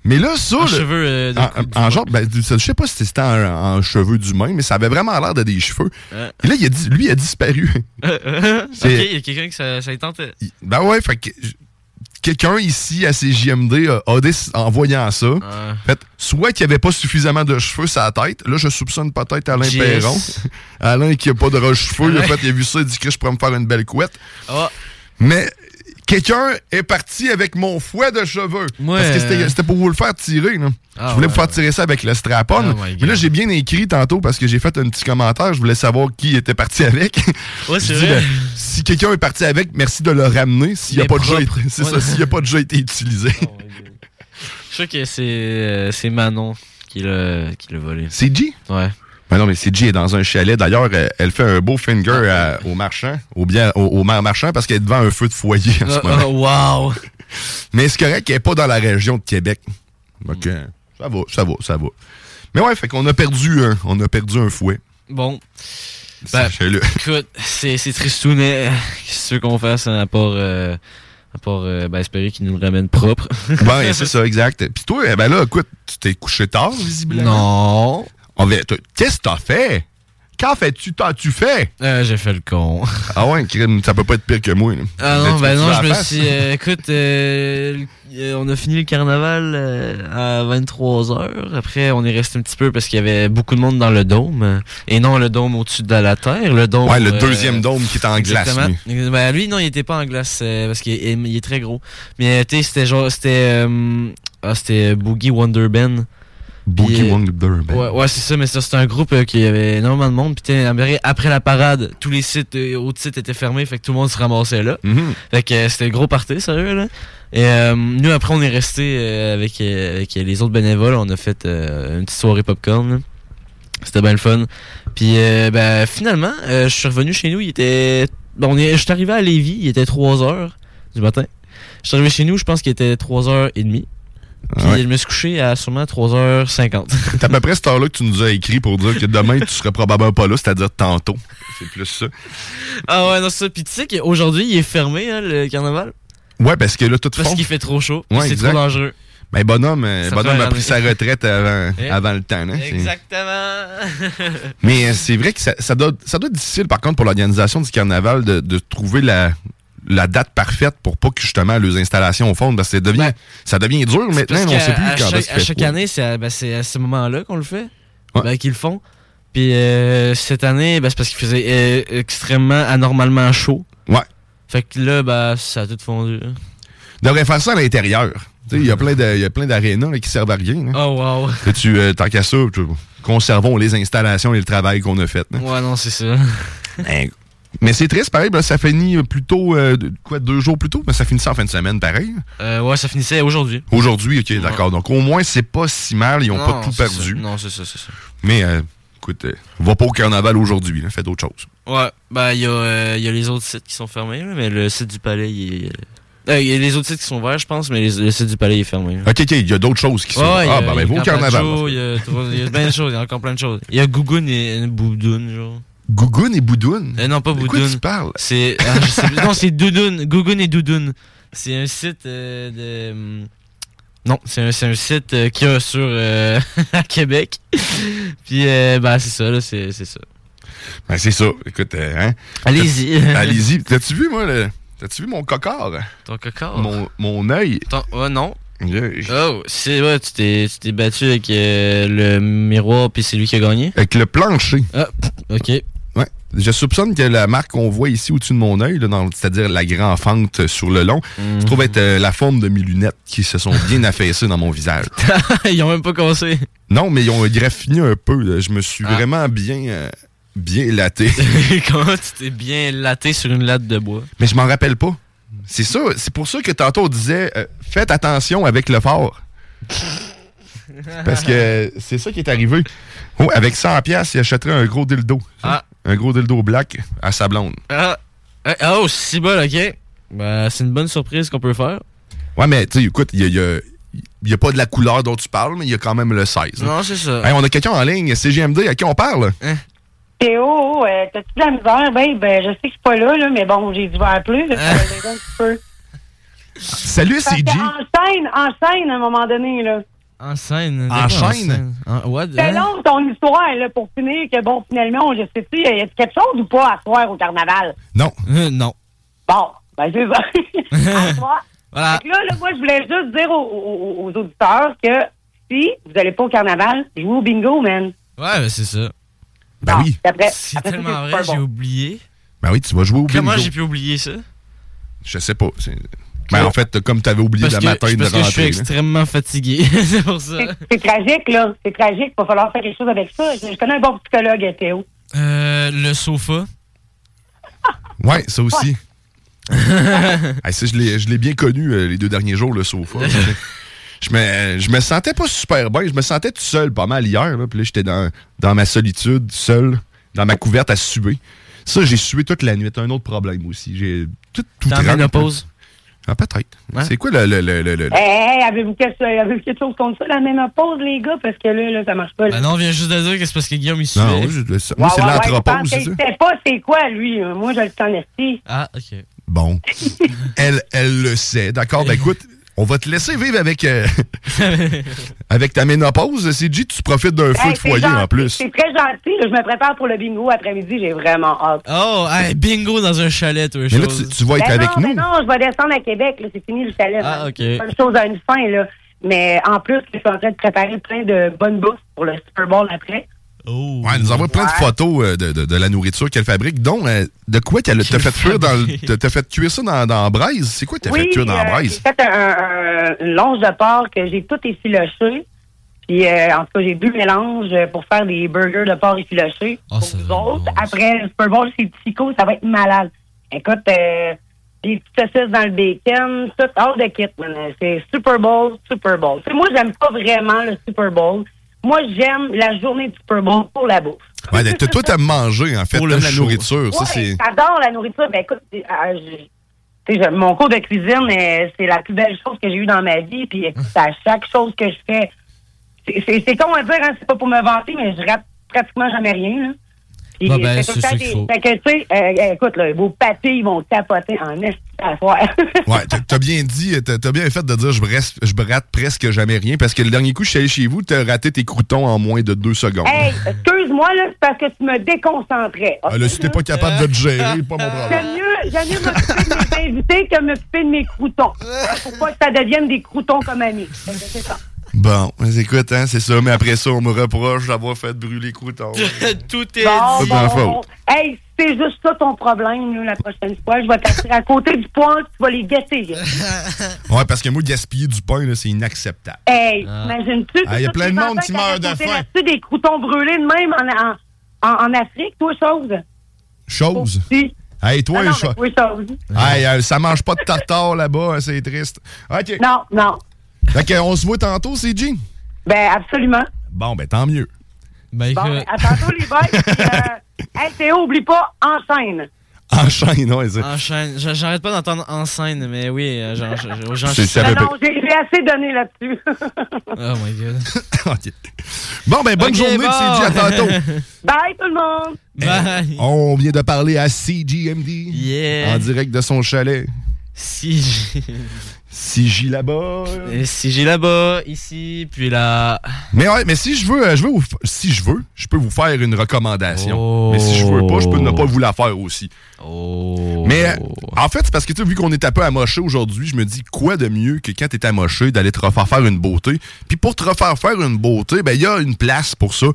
Mais là, ça... En le- cheveux, euh, en, en genre, ben, je sais pas si c'était en, en cheveux d'humain, mais ça avait vraiment l'air de des cheveux. Et là, il a lui, il a disparu. ok, il y a quelqu'un qui ça, ça y tentait. Ben ouais, fait que quelqu'un ici à CJMD a, a en voyant ça, fait, soit qu'il n'y avait pas suffisamment de cheveux sur la tête, là je soupçonne peut-être Alain Yes. Perron. Alain qui a pas de cheveux, il a fait, il a vu ça, il dit que je pourrais me faire une belle couette. Ah. Mais quelqu'un est parti avec mon fouet de cheveux. Ouais. Parce que c'était- pour vous le faire tirer. Là. Ah je voulais ouais, vous faire tirer ça avec le strap-on. Oh my mais là, j'ai bien écrit tantôt parce que j'ai fait un petit commentaire. Je voulais savoir qui était parti avec. Ouais, c'est vrai. ben, si quelqu'un est parti avec, merci de le ramener s'il n'a pas, déjà été- ça, a pas déjà été utilisé. Je sais que c'est euh, Manon qui l'a qui l'a volé. C'est G? Ouais. Mais non, mais CG est dans un chalet. D'ailleurs, elle, elle fait un beau finger à- au marchand, au, bien, au, au mar- marchand, parce qu'elle est devant un feu de foyer en ce Ah, moment. ah, wow! Mais c'est correct qu'elle n'est pas dans la région de Québec. Donc, euh, ça va, ça va, ça va. Mais ouais, fait qu'on a perdu un, on a perdu un fouet. Bon. Ben, écoute, c'est c'est tristounet. Qu'est-ce qu'on fasse hein, à part, euh, à part euh, ben, espérer qu'il nous le ramène propre? Bon, c'est ça, exact. Puis toi, eh ben là, écoute, tu t'es couché tard, visiblement. Non. Qu'est-ce que t'as fait? Qu'en fais-tu? T'as-tu fait? Euh, j'ai fait le con. Ah ouais, ça peut pas être pire que moi. là. Ah non, ben non, je me face? suis. euh, écoute, euh, on a fini le carnaval euh, à 23h. Après, on est resté un petit peu parce qu'il y avait beaucoup de monde dans le dôme. Et non, le dôme au-dessus de la terre. Le dôme. Ouais, le euh, deuxième dôme qui est en glace, lui. Ben, lui, non, il était pas en glace parce qu'il est, très gros. Mais tu sais, c'était genre. C'était. ah, c'était Boogie Wonder Ben. Boogie Wonder. Ouais, ouais c'est ça, mais ça, c'était un groupe euh, qui avait énormément de monde. Puis après- la parade, tous les sites, euh, autres sites étaient fermés, fait que tout le monde se ramassait là. Mhm. Fait que euh, c'était gros party, sérieux, là. Et euh, nous, après, on est resté euh, avec, avec les autres bénévoles. On a fait euh, une petite soirée popcorn. C'était bien le fun. Puis, euh, ben, finalement, euh, je suis revenu chez nous. Il était. Bon, on est... je suis arrivé à Lévis. Il était 3 heures du matin. Je suis arrivé chez nous, je pense qu'il était 3h30. Puis, Ouais. je me suis couché à sûrement 3h50. C'est à peu près cette heure-là que tu nous as écrit pour dire que demain, tu serais probablement pas là, c'est-à-dire tantôt. C'est plus ça. Ah ouais, non, c'est ça. Puis tu sais qu'aujourd'hui, il est fermé, hein, le carnaval? Ouais, parce que là, tout Parce qu'il fait trop chaud. Ouais, c'est trop dangereux. Ben, bonhomme, euh, Ça bonhomme a pris sa retraite avant, Eh. avant le temps. hein, Exactement. Mais euh, c'est vrai que ça, ça doit, ça doit être difficile, par contre, pour l'organisation du carnaval de, de trouver la, la date parfaite pour pas que justement les installations fondent. Parce que ça devient, ça devient dur maintenant, on sait plus à quand chaque, à chaque année, c'est à, ben, c'est à ce moment-là qu'on le fait. Ben, qu'ils le font. Puis euh, cette année, ben, c'est parce qu'il faisait euh, extrêmement anormalement chaud. Ouais. Fait que là, ben, ça a tout fondu. On devrait faire ça à l'intérieur. Sais, Il y a plein d'arénas qui servent à rien. là. Oh, wow. Et tu, euh, tant qu'à ça, tu- conservons les installations et le travail qu'on a fait. là. Ouais, non, c'est ça. Mais c'est triste, pareil, ben, ça finit plutôt, euh, quoi, deux jours plus tôt, mais ça finissait en fin de semaine, pareil. Euh, ouais, ça finissait aujourd'hui. Aujourd'hui, ok, d'accord. Donc au moins, c'est pas si mal, ils ont Non, pas tout perdu. ça. Non, c'est ça, c'est ça. Mais euh, écoute, euh, va pas au carnaval aujourd'hui, là, fais d'autres choses. Ouais, ben il y, euh, y a les autres sites qui sont fermés, mais le site du palais, il est. euh, Il y a les autres sites qui sont ouverts, je pense, mais les- le site du palais est fermé. là. Ok, ok, il y a d'autres choses qui sont. Ouais, ah, ben, ben, il y va a au Camp carnaval. Il y a plein de choses, il y a encore plein de choses. Il y a Gougoun et Boudoun, genre. Gougoun et Boudoun? Euh, non, pas De quoi Boudoun. tu parles? C'est. ah, je sais plus. non, c'est Doudoun. Gougoun et Doudoun. C'est un site euh, de. hum, Non, c'est un, un site euh, qu'il y a sur. euh, à Québec. Puis, euh, ben, c'est ça, là, c'est ça. Ben, c'est ça. Écoute, euh, hein? Allez-y. Allez-y. T'as-tu vu, moi, le... T'as-tu vu mon cocard? Ton cocard? Mon, mon œil? Ton- Oh, non. Oh, c'est ouais, tu t'es tu t'es battu avec euh, le miroir puis c'est lui qui a gagné? Avec le plancher. Ah, ok. Je soupçonne que la marque qu'on voit ici au-dessus de mon œil, c'est-à-dire la grande fente sur le long, Mhm. se trouve être euh, la forme de mes lunettes qui se sont bien affaissées dans mon visage. Ils ont même pas cassé. Non, mais ils ont graffiné un peu. là. Je me suis Ah. vraiment bien, euh, bien laté. Comment tu t'es bien laté sur une latte de bois? mais je m'en rappelle pas. C'est ça. C'est pour ça que tantôt on disait euh, faites attention avec le fort. Parce que c'est ça qui est arrivé. Oh, avec 100 pièces, il achèterait un gros dildo. Ah. Un gros dildo black à sa blonde. Ah, ah, oh, c'est bon, ok. Ben, c'est une bonne surprise qu'on peut faire. Ouais, mais tu sais, écoute, il y a, il y a- il y a pas de la couleur dont tu parles, mais il y a quand même le 16. hein. Non, c'est ça. Hey, on a quelqu'un en ligne, CGMD, à qui on parle? Théo, euh, t'as-tu de la misère? Ben, ben, je sais que je suis pas là, là, mais bon, j'ai dû. Là, un petit peu. Salut, CG. En scène, en scène, à un moment donné, là. En scène. En chaîne? En, what? C'est hein? long, ton histoire, là, pour finir, que bon, finalement, je sais-tu, y a quelque chose ou pas à soir au carnaval? Non. Euh, non. Bon, ben, c'est ça. à soir. Voilà. Là, là, moi, je voulais juste dire aux, aux- aux auditeurs que si vous allez pas au carnaval, jouez au bingo, man. Ouais, ben, c'est ça. Ben oui. Après, C'est tellement vrai, j'ai bon. oublié. Ben oui, tu vas jouer au bingo. Comment j'ai pu oublier ça? Je sais pas. Ben, en fait, comme tu avais oublié Parce la que, matin de parce que je suis rentrer. là. extrêmement fatigué. c'est pour ça. C'est tragique, là. C'est tragique. Il va falloir faire quelque chose avec ça. Je je connais un bon psychologue, Théo. Euh, le sofa. Ouais, ça aussi. Hey, ça, je l'ai je l'ai bien connu euh, les deux derniers jours, le sofa. je me, je me sentais pas super bien. Je me sentais tout seul pas mal hier. Là. Puis là, j'étais dans, dans ma solitude, seul, dans ma couverte à suer. Ça, j'ai sué toute la nuit. Un autre problème aussi. J'ai tout, tout en trempe. ménopause? Ah, peut-être. C'est quoi le... le, le, le- le- Hey, hey, avez-vous quelque, avez-vous quelque chose contre ça, la ménopause, les gars? Parce que là, là ça marche pas. là. Ben non, on vient juste de dire que c'est parce que Guillaume, il suait. Non, je- ça- moi, Ouais, c'est ouais, ouais, l'anthropose, je sait pas c'est quoi, lui. Moi, je le sens esti. Ah, OK. Bon. elle, elle le sait. D'accord. Ben écoute, on va te laisser vivre avec, euh, avec ta ménopause. CG, tu profites d'un feu de foyer gentil, en plus. C'est très gentil. Je me prépare pour le bingo après-midi. J'ai vraiment hâte. Oh, hey, bingo dans un chalet, toi, Mais là, chose. tu, tu vas être Ben avec non, nous. ben non, je vais descendre à Québec. C'est fini le chalet. Ah, ok. Une chose à une fin. Là. Mais en plus, je suis en train de préparer plein de bonnes bouffe pour le Super Bowl après. Oh. Ouais, elle nous envoie plein de photos euh, de, de- de la nourriture qu'elle fabrique, dont euh, de quoi qu'elle t'a fait cuire dans le- t'as- t'as fait cuire ça dans, dans braise? C'est quoi que t'as oui, fait cuire dans la euh, braise? j'ai fait un, un- une longe de porc que j'ai tout effiloché. Puis, euh, en tout cas, j'ai deux mélanges pour faire des burgers de porc effiloché. Ah, pour vous autres. Après le Super Bowl, c'est psycho, ça va être malade. Écoute, euh, des petites saucisses dans le bacon, tout hors de kit. C'est Super Bowl, Super Bowl. Tu sais, moi, j'aime pas vraiment le Super Bowl. Moi, j'aime la journée du Super Bowl pour la bouffe. Ouais, t- toi, t'aimes manger, en fait. Pour la nourriture. Ça, Ouais, c'est... J'adore la nourriture. Ben écoute, ah, je- tu sais, je- mon cours de cuisine, euh, c'est la plus belle chose que j'ai eue dans ma vie. Puis écoute, à chaque chose que je fais, c'est- c'est c'est con à dire, hein, c'est pas pour me vanter, mais je rate pratiquement jamais rien. Là. Puis, Bah ben, c'est ça qu'il des- faut. Fait que, tu sais, euh, écoute, là, vos papilles vont tapoter en à soir. Ouais, t'as- bien dit, t'as bien fait de dire je, reste, je rate presque jamais rien parce que le dernier coup, je suis allé chez vous, t'as raté tes croutons en moins de deux secondes. hey, excuse-moi, là, c'est parce que tu me déconcentrais. Ah, là, si t'es pas capable de te gérer, pas mon problème. J'aime mieux, j'aime mieux m'occuper de mes invités que m'occuper de mes croutons. Pour pas que ça devienne des croutons comme amis. C'est ça. Bon, mais écoute, hein, c'est ça, mais après ça, on me reproche d'avoir fait brûler croutons. Tout est Bon, C'est ma bon, faute. bon. Hey, c'est juste ça ton problème, là, la prochaine fois. Je vais t'assurer à côté du poing, tu vas les gâter. Ouais, parce que moi, gaspiller du pain, là, c'est inacceptable. Hey, Ah. imagines-tu? Ah, y a plein de monde qui meurt de faim. là-dessus des croutons brûlés de même en, en, en, en Afrique, toi, chose? Chose? Si. Hey, toi, Ah non, mais toi, chose. Hey, euh, ça mange pas de tartare là-bas, hein, c'est triste. OK. Non, non. Fait que, on se voit tantôt, CG? Ben, absolument. Bon, ben tant mieux. Ben, Bon, ben, à tantôt, les boys. euh, hey, Théo, oublie pas, enchaîne. Enchaîne, ouais, c'est... Enchaîne. J'arrête pas d'entendre en scène, mais oui, euh, ça Ben non, j'ai assez donné là-dessus. Oh my god. Bon, ben bonne journée, bon. CG, à tantôt. Bye, tout le monde. Bye. On vient de parler à CGMD. Yeah. En direct de son chalet. Si CJ là-bas. Si j'ai là-bas, ici, puis là. Mais ouais, mais si je veux, euh, je veux si je veux, je peux vous faire une recommandation. Oh. Mais si je veux pas, je peux ne pas vous la faire aussi. Oh. Mais en fait, c'est parce que tu vu qu'on est un peu amoché aujourd'hui, je me dis quoi de mieux que quand t'es amoché d'aller te refaire faire une beauté? Puis pour te refaire faire une beauté, ben il y a une place pour ça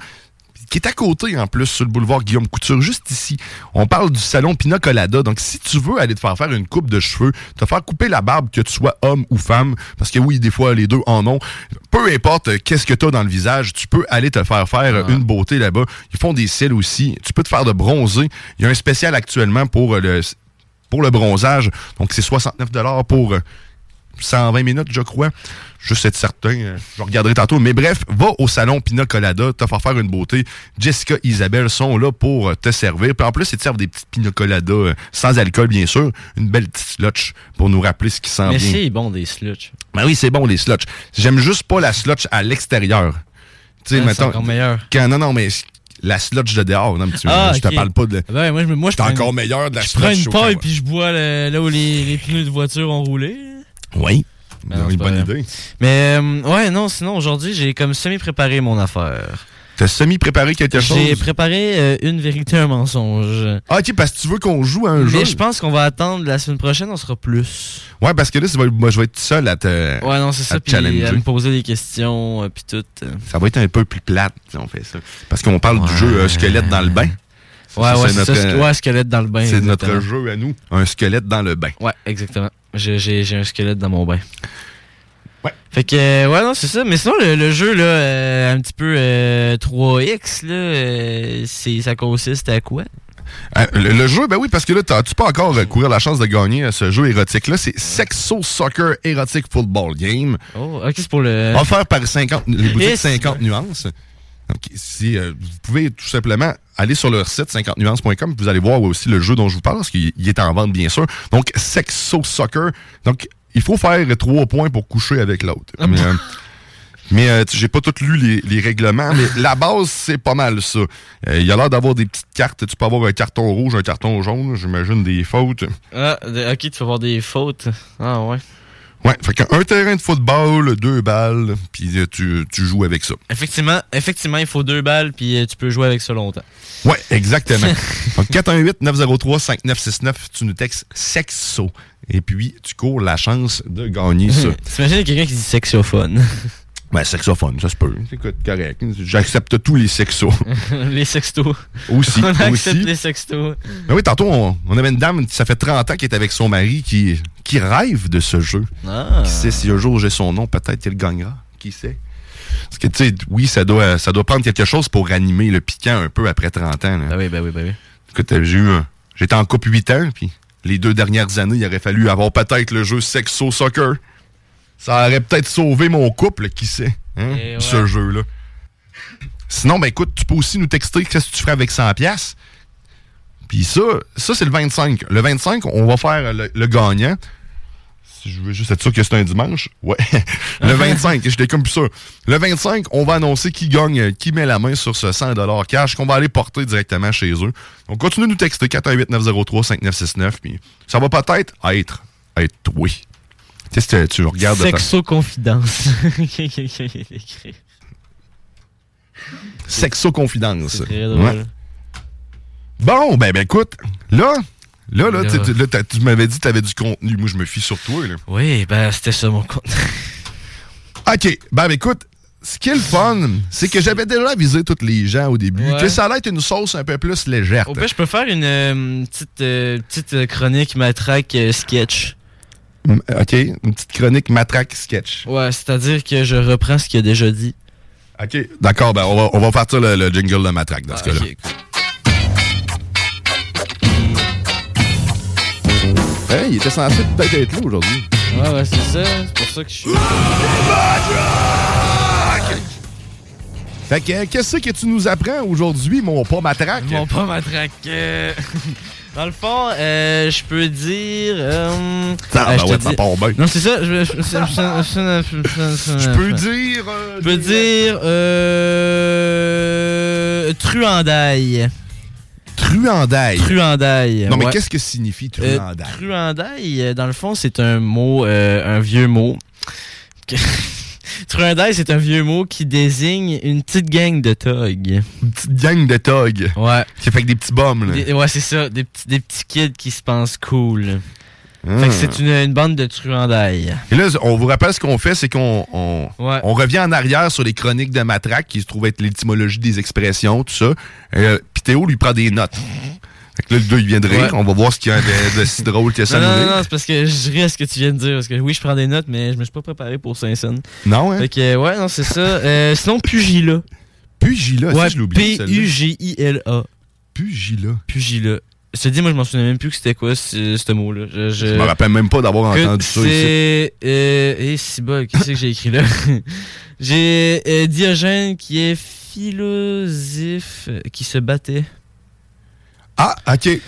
qui est à côté en plus sur le boulevard Guillaume Couture, juste ici. On parle du salon Pina Colada. Donc si tu veux aller te faire faire une coupe de cheveux, te faire couper la barbe, que tu sois homme ou femme, parce que oui, des fois les deux en ont, peu importe euh, qu'est-ce que tu as dans le visage, tu peux aller te faire faire une beauté là-bas. Ils font des cils aussi. Tu peux te faire de bronzer. Il y a un spécial actuellement pour euh, le pour le bronzage. Donc, c'est 69 pour euh, 120 minutes, je crois. Juste être certain. euh, je regarderai tantôt. Mais bref, va au salon Pina Colada. T'as faire une beauté. Jessica, Isabelle sont là pour euh, te servir. Puis en plus, ils te servent des petites Pina Colada euh, sans alcool, bien sûr. Une belle petite slotch pour nous rappeler ce qui s'en Mais vient. c'est bon des sluts. Ben oui, c'est bon, les slotch. J'aime juste pas la slotch à l'extérieur. Tu sais, Ah, c'est mettons. encore meilleur. Quand, non, non, mais la slotch de dehors. Non, mais tu- Ah, je te ok. parle pas de. Ben, moi, je, moi, je prends encore une- meilleur de la Je prends slotch une paille puis je bois le- là où les, les pneus de voiture ont roulé. Oui. Ben non, une c'est pas bonne vrai. idée. Mais euh, ouais, non, sinon aujourd'hui, j'ai comme semi-préparé mon affaire. T'as semi-préparé quelque chose? J'ai préparé euh, une vérité, un mensonge. Ah, ok, parce que tu veux qu'on joue à un Mais jeu. je pense qu'on va attendre la semaine prochaine, on sera plus. Ouais, parce que là, ça va- moi, je vais être seul à te, Ouais, non, c'est à ça, te puis challenger. à me poser des questions, euh, puis tout. euh. Ça va être un peu plus plate si on fait ça. Parce qu'on parle du jeu euh, squelette dans le bain. Ouais, ouais, c'est ça, notre, ouais, squelette dans le bain. C'est notre jeu à nous. Un squelette dans le bain. Ouais, exactement. J'ai- un squelette dans mon bain. Ouais. Fait que, euh, ouais, non, c'est ça. Mais sinon, le, le jeu, là, euh, un petit peu euh, 3X, là, euh, c'est- ça consiste à quoi? Le, le jeu, ben oui, parce que là, t'as- tu peux encore courir la chance de gagner ce jeu érotique-là? C'est Sexo Soccer Erotic Football Game. Oh, ok, c'est pour le. Offert par 50, les boutiques Yes. 50 nuances. Donc, si, euh, vous pouvez tout simplement aller sur leur site 50nuances.com, vous allez voir aussi le jeu dont je vous parle, parce qu'il il est en vente, bien sûr. Donc, Sexo Soccer. Donc, il faut faire trois points pour coucher avec l'autre. Ah mais euh, mais, euh, j'ai pas tout lu les, les règlements, mais la base, c'est pas mal ça. Euh, Il y a l'air d'avoir des petites cartes. Tu peux avoir un carton rouge, un carton jaune, j'imagine des fautes. Ah, ok, tu vas avoir des fautes. Ah, ouais. Ouais, fait qu'un terrain de football, deux balles, puis euh, tu, tu joues avec ça. Effectivement, effectivement, il faut deux balles, puis euh, tu peux jouer avec ça longtemps. Ouais, exactement. Donc 418-903-5969, tu nous textes sexo. Et puis, tu cours la chance de gagner ça. T'imagines quelqu'un qui dit sexophone? Ben, sexophone, ça se peut. Écoute, correct. J'accepte tous les sexos. les sextos. Aussi, On accepte aussi. les sextos. Ben oui, tantôt, on, on avait une dame, ça fait 30 ans qu'elle est avec son mari qui, qui rêve de ce jeu. Ah. Qui sait si un jour j'ai son nom, peut-être qu'elle gagnera. Qui sait? Parce que, tu sais, oui, ça doit, ça doit prendre quelque chose pour ranimer le piquant un peu après 30 ans. Ben oui, ben oui, ben oui. Écoute, j'ai eu J'étais en couple 8 ans, puis les deux dernières années, il aurait fallu avoir peut-être le jeu Sexo Soccer. Ça aurait peut-être sauvé mon couple, qui sait, hein, ouais. ce jeu-là. Sinon, ben écoute, tu peux aussi nous texter qu'est-ce que tu ferais avec 100 pièces. Puis ça, ça c'est le 25. Le 25, on va faire le, le gagnant. Si je veux juste être sûr que c'est un dimanche. Ouais. le 25, j'étais comme plus sûr. Le 25, on va annoncer qui gagne, qui met la main sur ce 100 cash qu'on va aller porter directement chez eux. Donc, continue de nous texter 418-903-5969. Puis ça va peut-être être, être oui. Tu sais, tu- regardes... de ta- Sexo confidence. Sexo Confidence. C'est très drôle. Ouais. Bon, ben, ben écoute, là, là, là, Là. tu- là, m'avais dit que tu avais du contenu. Moi, je me fie sur toi. Là. Oui, ben c'était ça mon compte. OK, ben, ben, écoute, ce qui est le fun, c'est que j'avais déjà avisé tous les gens au début Ouais. que ça allait être une sauce un peu plus légère. Au pire, je peux faire une euh, petite, euh, petite euh, chronique matraque euh, sketch. Mm, OK, une petite chronique matraque sketch. Ouais, c'est-à-dire que je reprends ce qu'il a déjà dit. OK, d'accord, ben, on va, on va partir le, le jingle de matraque dans ce Ah, cas-là. Hey, il était censé peut-être être là aujourd'hui. Ouais, ouais, c'est ça. C'est pour ça que je suis. Fait que, euh, qu'est-ce que tu nous apprends aujourd'hui, mon pas matraque? Mon pas matraque. euh, Dans le fond, euh, je peux dire. Euh, Ah, euh, ben je ouais, dis- bien. Non, c'est ça. Je, je- peux dire... euh, Je peux dire. Euh, truandaille. Truandaille. Truandaille. Non, mais ouais. qu'est-ce que signifie Euh, truandaille? truandaille, euh, dans le fond, c'est un mot, euh, un vieux mot. Truandaille, c'est un vieux mot qui désigne une petite gang de thugs. Une petite gang de thugs. Ouais. Qui fait que des petits bombes, là. Des- ouais, c'est ça. Des petits, des petits kids qui se pensent cool. Fait que c'est une, une bande de truandailles. Et là, on vous rappelle ce qu'on fait, c'est qu'on on, Ouais. on revient en arrière sur les chroniques de Matraque, qui se trouve être l'étymologie des expressions, tout ça. Euh, Puis Théo lui prend des notes. Fait que là, le gars, il vient de rire. Ouais. On va voir ce qu'il y a de, de si drôle que ça Non, non, non, non, c'est parce que je ris à ce que tu viens de dire. Parce que oui, je prends des notes, mais je me suis pas préparé pour Saint-Saëns. Non, hein? Fait que, ouais, non, c'est ça. Euh, sinon. Pugilat, ça, Ouais, je l'ai oublié, celle-là. P-U-G-I-L-A. Je te dis, moi, je m'en souviens même plus que c'était quoi ce, mot-là. Je, je... Je me rappelle même pas d'avoir entendu ça ici. C'est. Euh, et si bas, qu'est-ce que j'ai écrit là? J'ai euh, Diogène qui est philosophe euh, qui se battait. Ah, ok.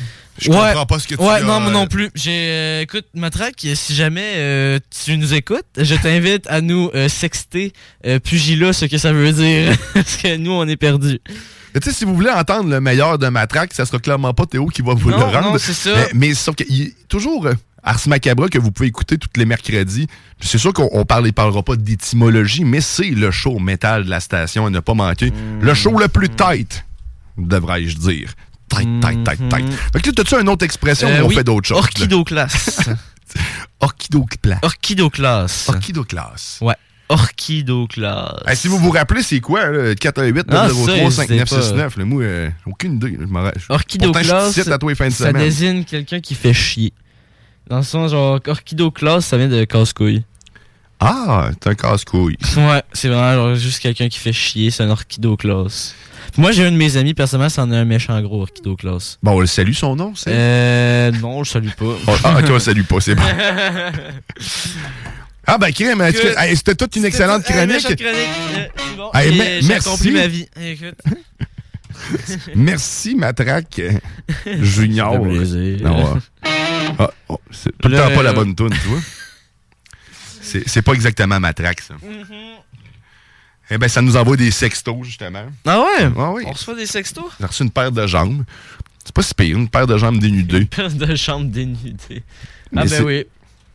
Je ouais, comprends pas ce que tu Ouais, as, non, moi euh, non plus. J'ai, euh, écoute, Matraque, si jamais euh, tu nous écoutes, je t'invite à nous euh, sexter euh, Pugilat, ce que ça veut dire. Parce que nous, on est perdus. Tu sais, si vous voulez entendre le meilleur de Matraque, ça sera clairement pas Théo qui va vous Non, le rendre. non, c'est ça. Mais, mais sauf qu'il y a toujours euh, Ars Macabra que vous pouvez écouter tous les mercredis. C'est sûr qu'on on parle, il parlera pas d'étymologie, mais c'est le show métal de la station à ne pas manquer. Le show le plus tight, devrais-je dire. Tight, tight, tight, tight. Fait que t'as-tu une autre expression Euh, on oui, fait d'autres choses? Orchidoclasse. Orchidoclasse. Orchidoclasse. Orchidoclasse. Ouais. Orchidoclasse. Hey, si vous vous rappelez, c'est quoi, là? 418 Ah, 903 ça, 5969 là, Moi, euh, aucune idée. Je m'en toi de ça désigne quelqu'un qui fait chier. Dans le sens, genre, orchidoclasse, ça vient de casse-couille. Ah, t'es un casse-couille. Ouais, c'est vraiment genre, juste quelqu'un qui fait chier, c'est un orchidoclasse. Moi, j'ai un de mes amis, personnellement, c'en est un méchant gros Orchido Class. Bon, on le salue son nom, c'est? Euh. Non, je le salue pas. Oh, ah, ok, on le salue pas, c'est bon. Ah, ben, crème, hey, c'était toute une excellente euh, chronique. chronique. Euh, bon. Hey, me- J'ai merci. accompli ma vie. Écoute. Merci, Matraque Junior. Ça fait plaisir. Non, ouais. Ah, oh, c'est tout le temps pas la bonne toune, tu vois. C'est c'est pas exactement Matraque, ça. Eh ben, ça nous envoie des sextos, justement. Ah ouais? Ah oui. On reçoit des sextos? J'ai reçu une paire de jambes. C'est pas si pire, une paire de jambes dénudées. Paire de chambre dénudée. Mais Ah c'est- ben oui.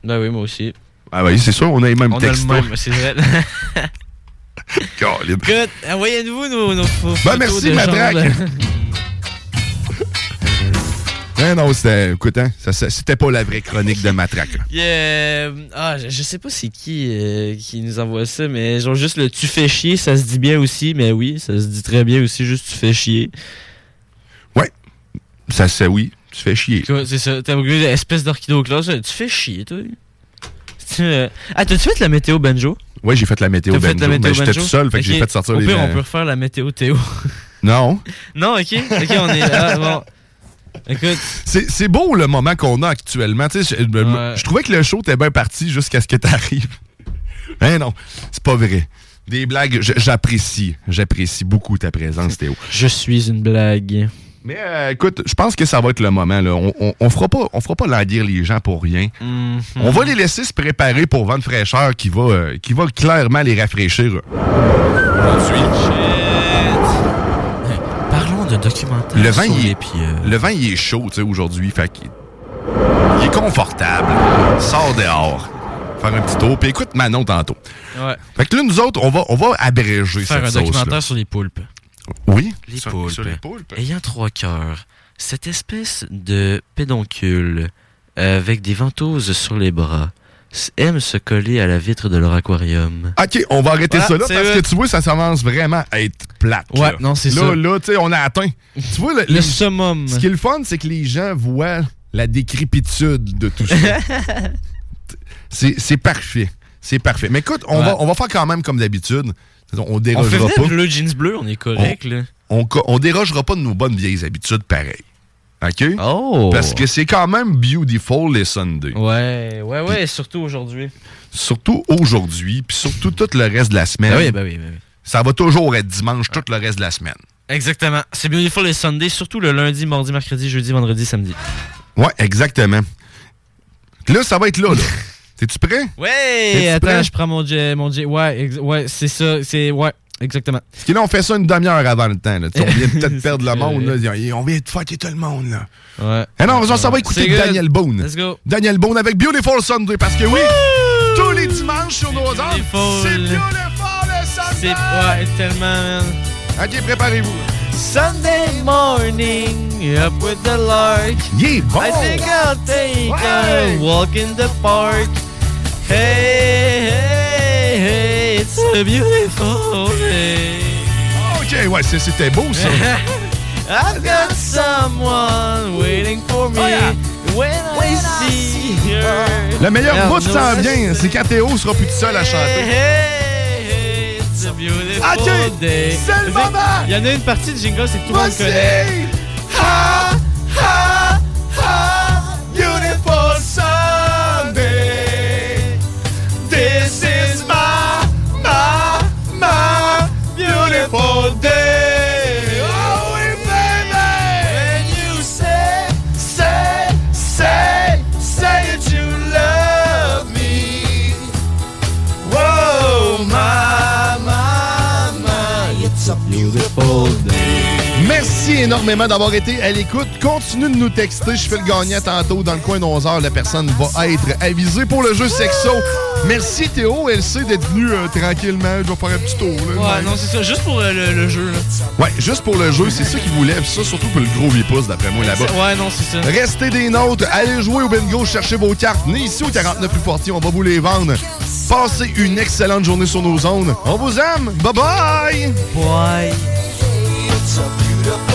Ben oui, moi aussi. Ah oui, c'est sûr, on a les mêmes On a le textos. même, c'est vrai. Écoute, envoyez-nous nos, nos pho- Ben, photos merci, de Matraque. Non, non, c'était. Écoute, hein, ça- ça- c'était pas la vraie chronique de Matraque. là. Il y a- euh, ah, je, je sais pas c'est qui euh, qui nous envoie ça, mais genre juste le tu fais chier, ça se dit bien aussi, mais oui, ça se dit très bien aussi, juste tu fais chier. Ouais. Ça, c'est oui, tu fais chier. C'est ça, t'as une espèce d'orchido classe, tu fais chier, toi. Euh, Ah, t'as-tu fait la météo banjo? Ouais, j'ai fait la météo fait banjo, la météo mais j'étais tout seul, fait que j'ai fait sortir Au les pire, on peut refaire la météo Théo. Non. non, ok, ok, on est. Bon. Écoute. C'est c'est beau le moment qu'on a actuellement. Tu sais, je, trouvais que le show était bien parti jusqu'à ce que t'arrives. Hein non, c'est pas vrai. Des blagues, je- j'apprécie. J'apprécie beaucoup ta présence, Théo. Je suis une blague. Mais euh, écoute, je pense que ça va être le moment. Là. On, on, on fera pas, on fera pas languir les gens pour rien. Mhm. On va les laisser se préparer pour vendre fraîcheur qui va, euh, qui va clairement les rafraîchir. Parlons de documentaire. Le sur il les est, le vin, il est chaud, tu sais, aujourd'hui. Fait qu'il il est confortable. Sors dehors. Faire un petit tour. Puis écoute Manon tantôt. Ouais. Fait que là, nous autres, on va, on va abréger Faire un cette sauce-là. documentaire sur les poulpes. Oui. Les sur- poulpes. sur les poulpes. Ayant trois cœurs, cette espèce de pédoncule euh, avec des ventouses sur les bras s- aime se coller à la vitre de leur aquarium. OK, on va arrêter Voilà, ça là parce vrai. que tu vois, ça commence vraiment à être plate. Ouais, là. non, c'est là, ça. Là, tu sais, on a atteint. Tu vois, le, Le les- summum. Ce qui est le fun, c'est que les gens voient la décrépitude de tout ça. c'est parfait. C'est parfait. Mais écoute, on, Ouais. va, on va faire quand même comme d'habitude. On On fait dérogera venir pas. bleu jeans bleu, on est correct, là. On, on dérogera pas de nos bonnes vieilles habitudes pareilles. OK? Oh! Parce que c'est quand même beautiful les Sundays. Ouais, ouais, ouais, surtout aujourd'hui. Surtout aujourd'hui, puis surtout tout le reste de la semaine. Ben oui, ben oui, ben oui. Ça va toujours être dimanche tout le reste de la semaine. Exactement. C'est Beautiful les Sundays, surtout le lundi, mardi, mercredi, jeudi, vendredi, samedi. Ouais, exactement. Là, ça va être là, là. T'es-tu prêt? Ouais, attends, prêt? je prends mon jet, mon jet. Ouais, ouais, c'est ça, c'est ouais, exactement. Parce que là, on fait ça une demi-heure avant le temps. Là. On vient peut-être perdre le monde. Là. On vient de fucker tout le monde. Là. Ouais. Eh non, on s'en va écouter. Daniel Boone. Let's go. Daniel Boone avec Beautiful Sunday. Parce que oui, tous les dimanches sur nos ondes, c'est Beautiful le C'est Sunday. ouais, tellement man. OK, préparez-vous. Sunday morning, up with the lark. Yeah, bon. I think I'll take a walk in the park. Hey, hey, hey, it's a beautiful day. OK, ouais, c'était beau, ça. I've got someone waiting for me when, I see her. Le meilleur bout s'en vient. C'est quand Théo sera plus tout seul à chanter. hey, a beautiful Ok, day. c'est le moment. Il y en a une partie du jingle, c'est que tout le monde connaît. Ha, ha, ha, énormément d'avoir été à l'écoute. Continue de nous texter. Je fais le gagnant tantôt. Dans le coin de 11 heures, la personne va être avisée pour le jeu Sexo. Merci Théo. Elle sait d'être venue euh, tranquillement. Je vais faire un petit tour. Là, Ouais, non, c'est ça, juste pour le, le- le jeu. Là. Ouais, juste pour le jeu. C'est ça qui vous lève. Ça, surtout pour le gros vieux pouce, d'après moi, là-bas. Ouais, non, c'est ça. Restez des nôtres, allez jouer au bingo, cherchez vos cartes. Venez ici au 49 rue Fortier, on va vous les vendre. Passez une excellente journée sur nos ondes. On vous aime. Bye bye. Bye. It's a beautiful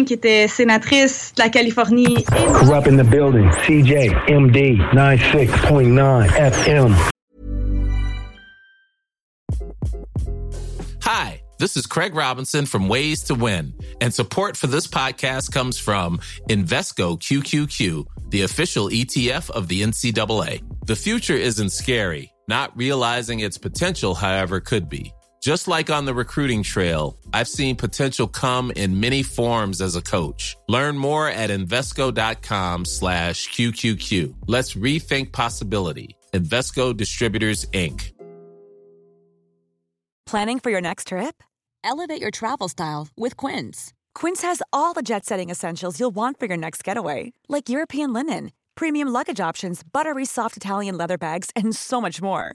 Feinstein, qui était sénatrice de la Californie. Corrupt in the building. CJ, MD, 96.9 FM. Hi, this is Craig Robinson from Ways to Win, and support for this podcast comes from Invesco QQQ, the official ETF of the NCAA. The future isn't scary. Not realizing its potential, however, could be. Just like on the recruiting trail, I've seen potential come in many forms as a coach. Learn more at Invesco.com slash QQQ. Let's rethink possibility. Invesco Distributors, Inc. Planning for your next trip? Elevate your travel style with Quince. Quince has all the jet setting essentials you'll want for your next getaway, like European linen, premium luggage options, buttery soft Italian leather bags, and so much more.